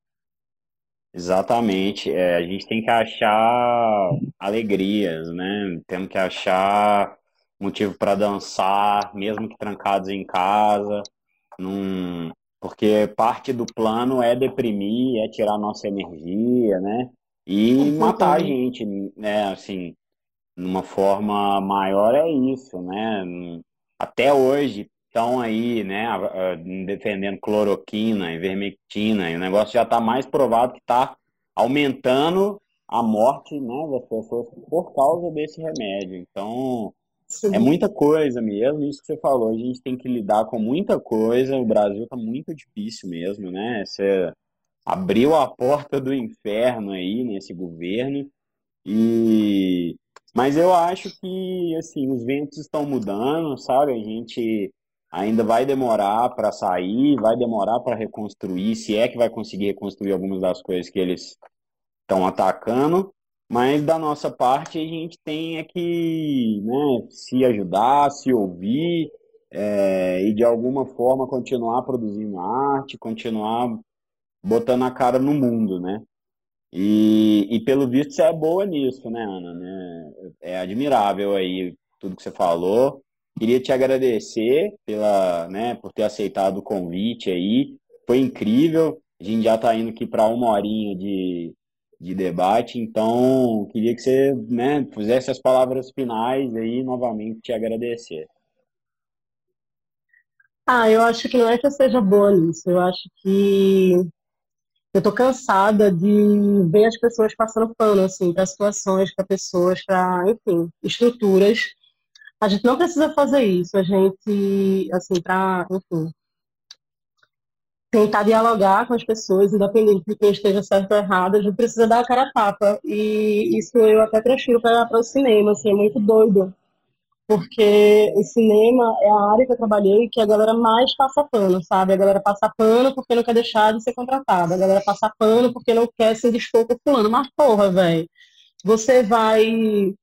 Exatamente. É, a gente tem que achar alegrias, né? Temos que achar motivo para dançar, mesmo que trancados em casa. Num... Porque parte do plano é deprimir, é tirar nossa energia, né? E matar a gente, né? Assim, numa forma maior é isso, né? Até hoje estão aí, né, defendendo cloroquina, ivermectina, e o negócio já está mais provado que está aumentando a morte, né, das pessoas por causa desse remédio. Então, Sim. é muita coisa mesmo, isso que você falou, a gente tem que lidar com muita coisa, o Brasil está muito difícil mesmo, né, você abriu a porta do inferno aí nesse governo, e... Mas eu acho que, assim, os ventos estão mudando, sabe? A gente ainda vai demorar para sair, vai demorar para reconstruir, se é que vai conseguir reconstruir algumas das coisas que eles estão atacando, mas da nossa parte a gente tem é que né, se ajudar, se ouvir é, e de alguma forma continuar produzindo arte, continuar botando a cara no mundo, né? E, e pelo visto você é boa nisso, né, Ana? Né? É admirável aí tudo que você falou. Queria te agradecer pela, né, por ter aceitado o convite aí. Foi incrível. A gente já está indo aqui para uma horinha de, de debate, então queria que você né, fizesse as palavras finais aí novamente te agradecer. Ah, eu acho que não é que eu seja boa nisso. Eu acho que eu tô cansada de ver as pessoas passando pano assim para situações, para pessoas, para enfim, estruturas a gente não precisa fazer isso, a gente, assim, para, enfim, tentar dialogar com as pessoas, independente de quem esteja certo ou errado, a gente precisa dar a cara a tapa. E isso eu até prefiro para o cinema, assim, é muito doido. Porque o cinema é a área que eu trabalhei que a galera mais passa pano, sabe? A galera passa pano porque não quer deixar de ser contratada. A galera passa pano porque não quer se indispor com fulano. Mas porra, velho, você vai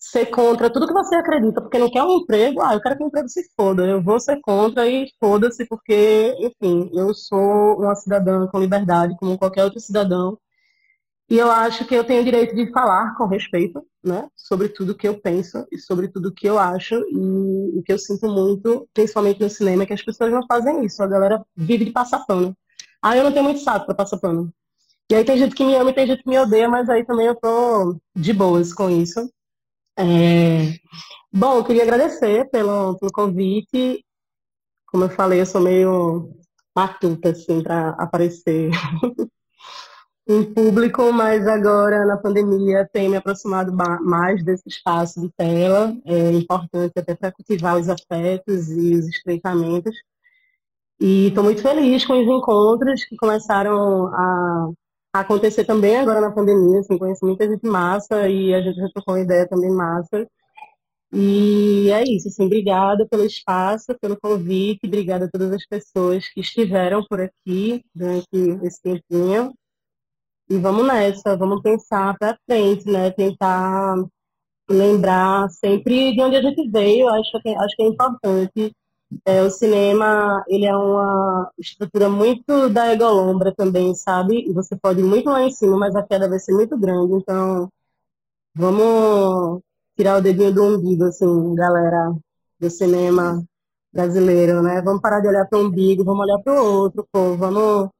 ser contra tudo que você acredita, porque não quer um emprego, ah, eu quero que o emprego se foda, eu vou ser contra e foda-se, porque, enfim, eu sou uma cidadã com liberdade, como qualquer outro cidadão, e eu acho que eu tenho o direito de falar com respeito, né, sobre tudo que eu penso e sobre tudo que eu acho, e o que eu sinto muito, principalmente no cinema, é que as pessoas não fazem isso, a galera vive de passar pano. Ah, eu não tenho muito saco pra passar pano. E aí tem gente que me ama e tem gente que me odeia, mas aí também eu tô de boas com isso. É... Bom, eu queria agradecer pelo, pelo convite. Como eu falei, eu sou meio matuta, assim, para aparecer em público, mas agora na pandemia tenho me aproximado mais desse espaço de tela. É importante até para cultivar os afetos e os estreitamentos. E estou muito feliz com os encontros que começaram a acontecer também agora na pandemia, assim, conheci muita gente massa e a gente já trocou uma ideia também massa. E é isso, assim, obrigada pelo espaço, pelo convite, obrigada a todas as pessoas que estiveram por aqui durante esse tempinho. E vamos nessa, vamos pensar para frente, né? Tentar lembrar sempre de onde a gente veio, acho que, acho que é importante é, o cinema, ele é uma estrutura muito da egolombra também, sabe? E você pode ir muito lá em cima, mas a queda vai ser muito grande. Então, vamos tirar o dedinho do umbigo, assim, galera do cinema brasileiro, né? Vamos parar de olhar para o umbigo, vamos olhar para o outro, pô. Vamos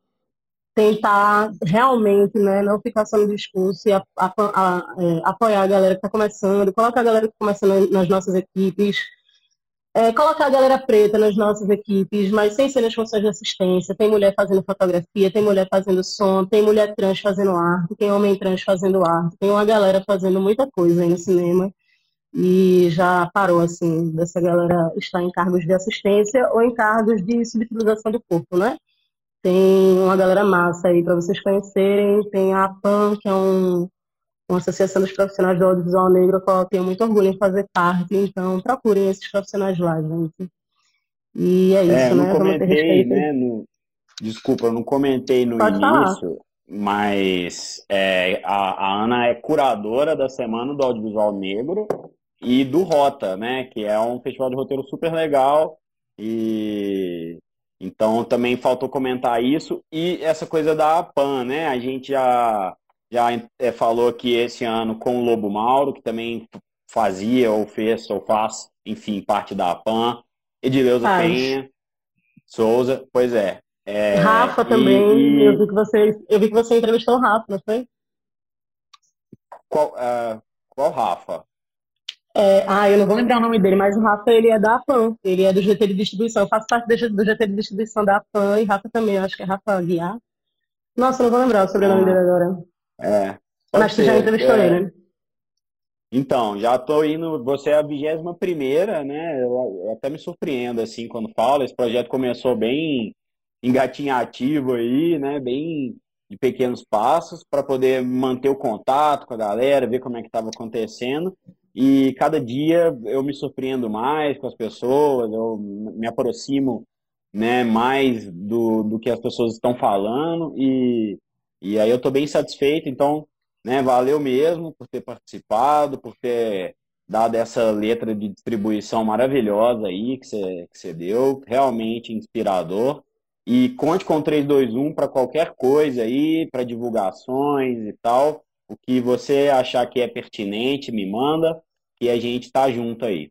tentar realmente, né, não ficar só no discurso e a, a, a, é, apoiar a galera que está começando, colocar a galera que está começando nas nossas equipes, é, colocar a galera preta nas nossas equipes, mas sem ser nas funções de assistência. Tem mulher fazendo fotografia, tem mulher fazendo som, tem mulher trans fazendo arte, tem homem trans fazendo arte, tem uma galera fazendo muita coisa aí no cinema. E já parou, assim, dessa galera estar em cargos de assistência ou em cargos de subutilização do corpo, né? Tem uma galera massa aí para vocês conhecerem. Tem a PAN, que é um uma associação dos profissionais do audiovisual negro, a qual eu tenho muito orgulho em fazer parte, então procurem esses profissionais lá, gente. E é isso, é, né? Comentei, né? No, desculpa, eu não comentei no Pode falar. início, mas é, a, a Ana é curadora da Semana do Audiovisual Negro e do Rota, né? Que é um festival de roteiro super legal. E então também faltou comentar isso. E essa coisa da PAN, né? A gente já, já é, falou que esse ano com o Lobo Mauro, que também fazia ou fez ou faz, enfim, parte da PAN. Edileuza Faz. Penha, Souza, pois é. É, Rafa e- também, e eu vi que você, eu vi que você entrevistou o Rafa, não foi? qual, ah, qual Rafa? É, ah, eu não vou lembrar o nome dele, mas o Rafa, ele é da PAN, ele é do GT de distribuição, eu faço parte do GT de distribuição da PAN, e Rafa também, eu acho que é Rafa Guiar. Nossa, eu não vou lembrar o sobrenome Ah, dele agora. É, Mas tu já entrevistou É, ele, né? Então, já tô indo. Você é a vigésima primeira, né? Eu, eu até me surpreendo assim quando falo. Esse projeto começou bem engatinhativo aí, né? Bem de pequenos passos para poder manter o contato com a galera, ver como é que estava acontecendo. E cada dia eu me surpreendo mais com as pessoas, eu me aproximo, né, mais do, do que as pessoas estão falando e, e aí eu estou bem satisfeito. Então, né? Valeu mesmo por ter participado, por ter dado essa letra de distribuição maravilhosa aí que você que deu, realmente inspirador. E conte com o 321 para qualquer coisa aí, para divulgações e tal. O que você achar que é pertinente, me manda, que a gente tá junto aí.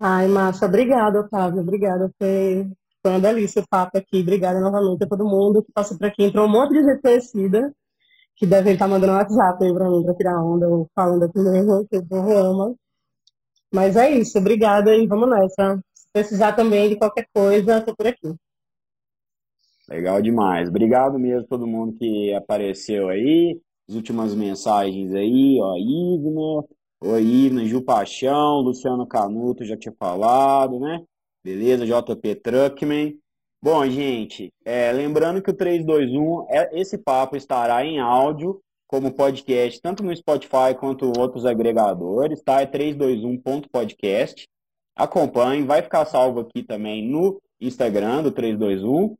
Ai, massa, obrigada, Otávio, obrigada, foi, uma delícia o papo aqui, obrigada novamente a todo mundo que passou por aqui, entrou um monte de gente conhecida, que devem estar mandando um WhatsApp aí pra mim, pra tirar onda, ou falando aqui mesmo, que o povo ama. Mas é isso, obrigada e vamos nessa. Se precisar também de qualquer coisa, tô por aqui. Legal demais. Obrigado mesmo todo mundo que apareceu aí. As últimas mensagens aí, ó, Ivna, oi Ivna, Ju Paixão, Luciano Canuto, já tinha falado, né? Beleza, JP Truckman. Bom, gente, é, lembrando que o 321, é, esse papo estará em áudio como podcast, tanto no Spotify quanto outros agregadores, tá? É 321.podcast. Acompanhe, vai ficar salvo aqui também no Instagram do 321.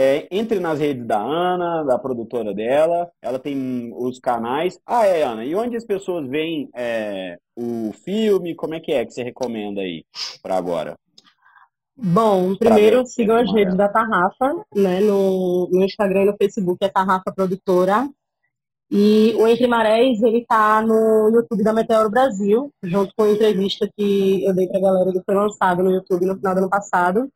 É, entre nas redes da Ana, da produtora dela, ela tem os canais. Ah, é, Ana, e onde as pessoas veem é, o filme? Como é que é que você recomenda aí para agora? Bom, ver primeiro o sigam as Entre redes Marés. da Tarrafa, né? No, no Instagram e no Facebook é Tarrafa Produtora. E o Entre Marés, ele tá no YouTube da Meteoro Brasil, junto com a entrevista que eu dei pra galera que foi lançado no YouTube no final do ano passado.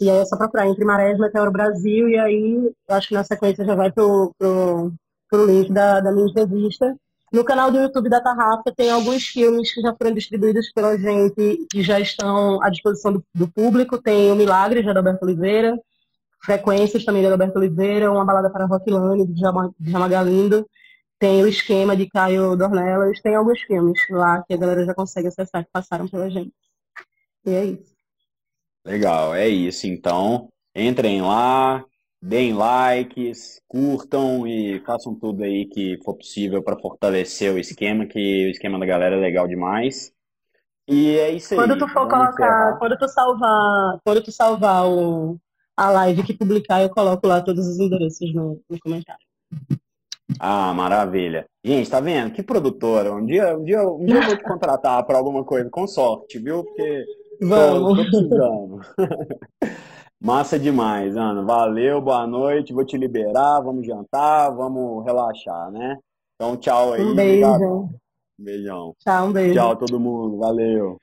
E aí é só procurar Entre Marés, Meteoro Brasil, e aí acho que na sequência já vai pro, pro, pro link da, da minha entrevista. No canal do YouTube da Tarrafa tem alguns filmes que já foram distribuídos pela gente e já estão à disposição do, do público. Tem O Milagre, já da Alberto Oliveira, Frequências também da Alberto Oliveira, Uma Balada para Rocklane, de Djalma de Djalma Galindo. Tem O Esquema, de Caio Dornelas. Tem alguns filmes lá que a galera já consegue acessar, que passaram pela gente. E é isso. Legal, é isso. Então, entrem lá, deem likes, curtam e façam tudo aí que for possível para fortalecer o esquema, que o esquema da galera é legal demais. E é isso aí. Quando tu for colocar, encerrar. quando tu salvar, quando tu salvar o, a live que publicar, eu coloco lá todos os endereços no, no comentário. Ah, maravilha. Gente, tá vendo? Que produtora. Um dia, um dia, um dia eu vou te contratar para alguma coisa, com sorte, viu? Porque Vamos. tô precisando. Massa demais, Ana. Valeu, boa noite. Vou te liberar, vamos jantar, vamos relaxar, né? Então, tchau aí. Um Obrigado. beijo. Beijão. Tchau, um beijo. Tchau, todo mundo. Valeu.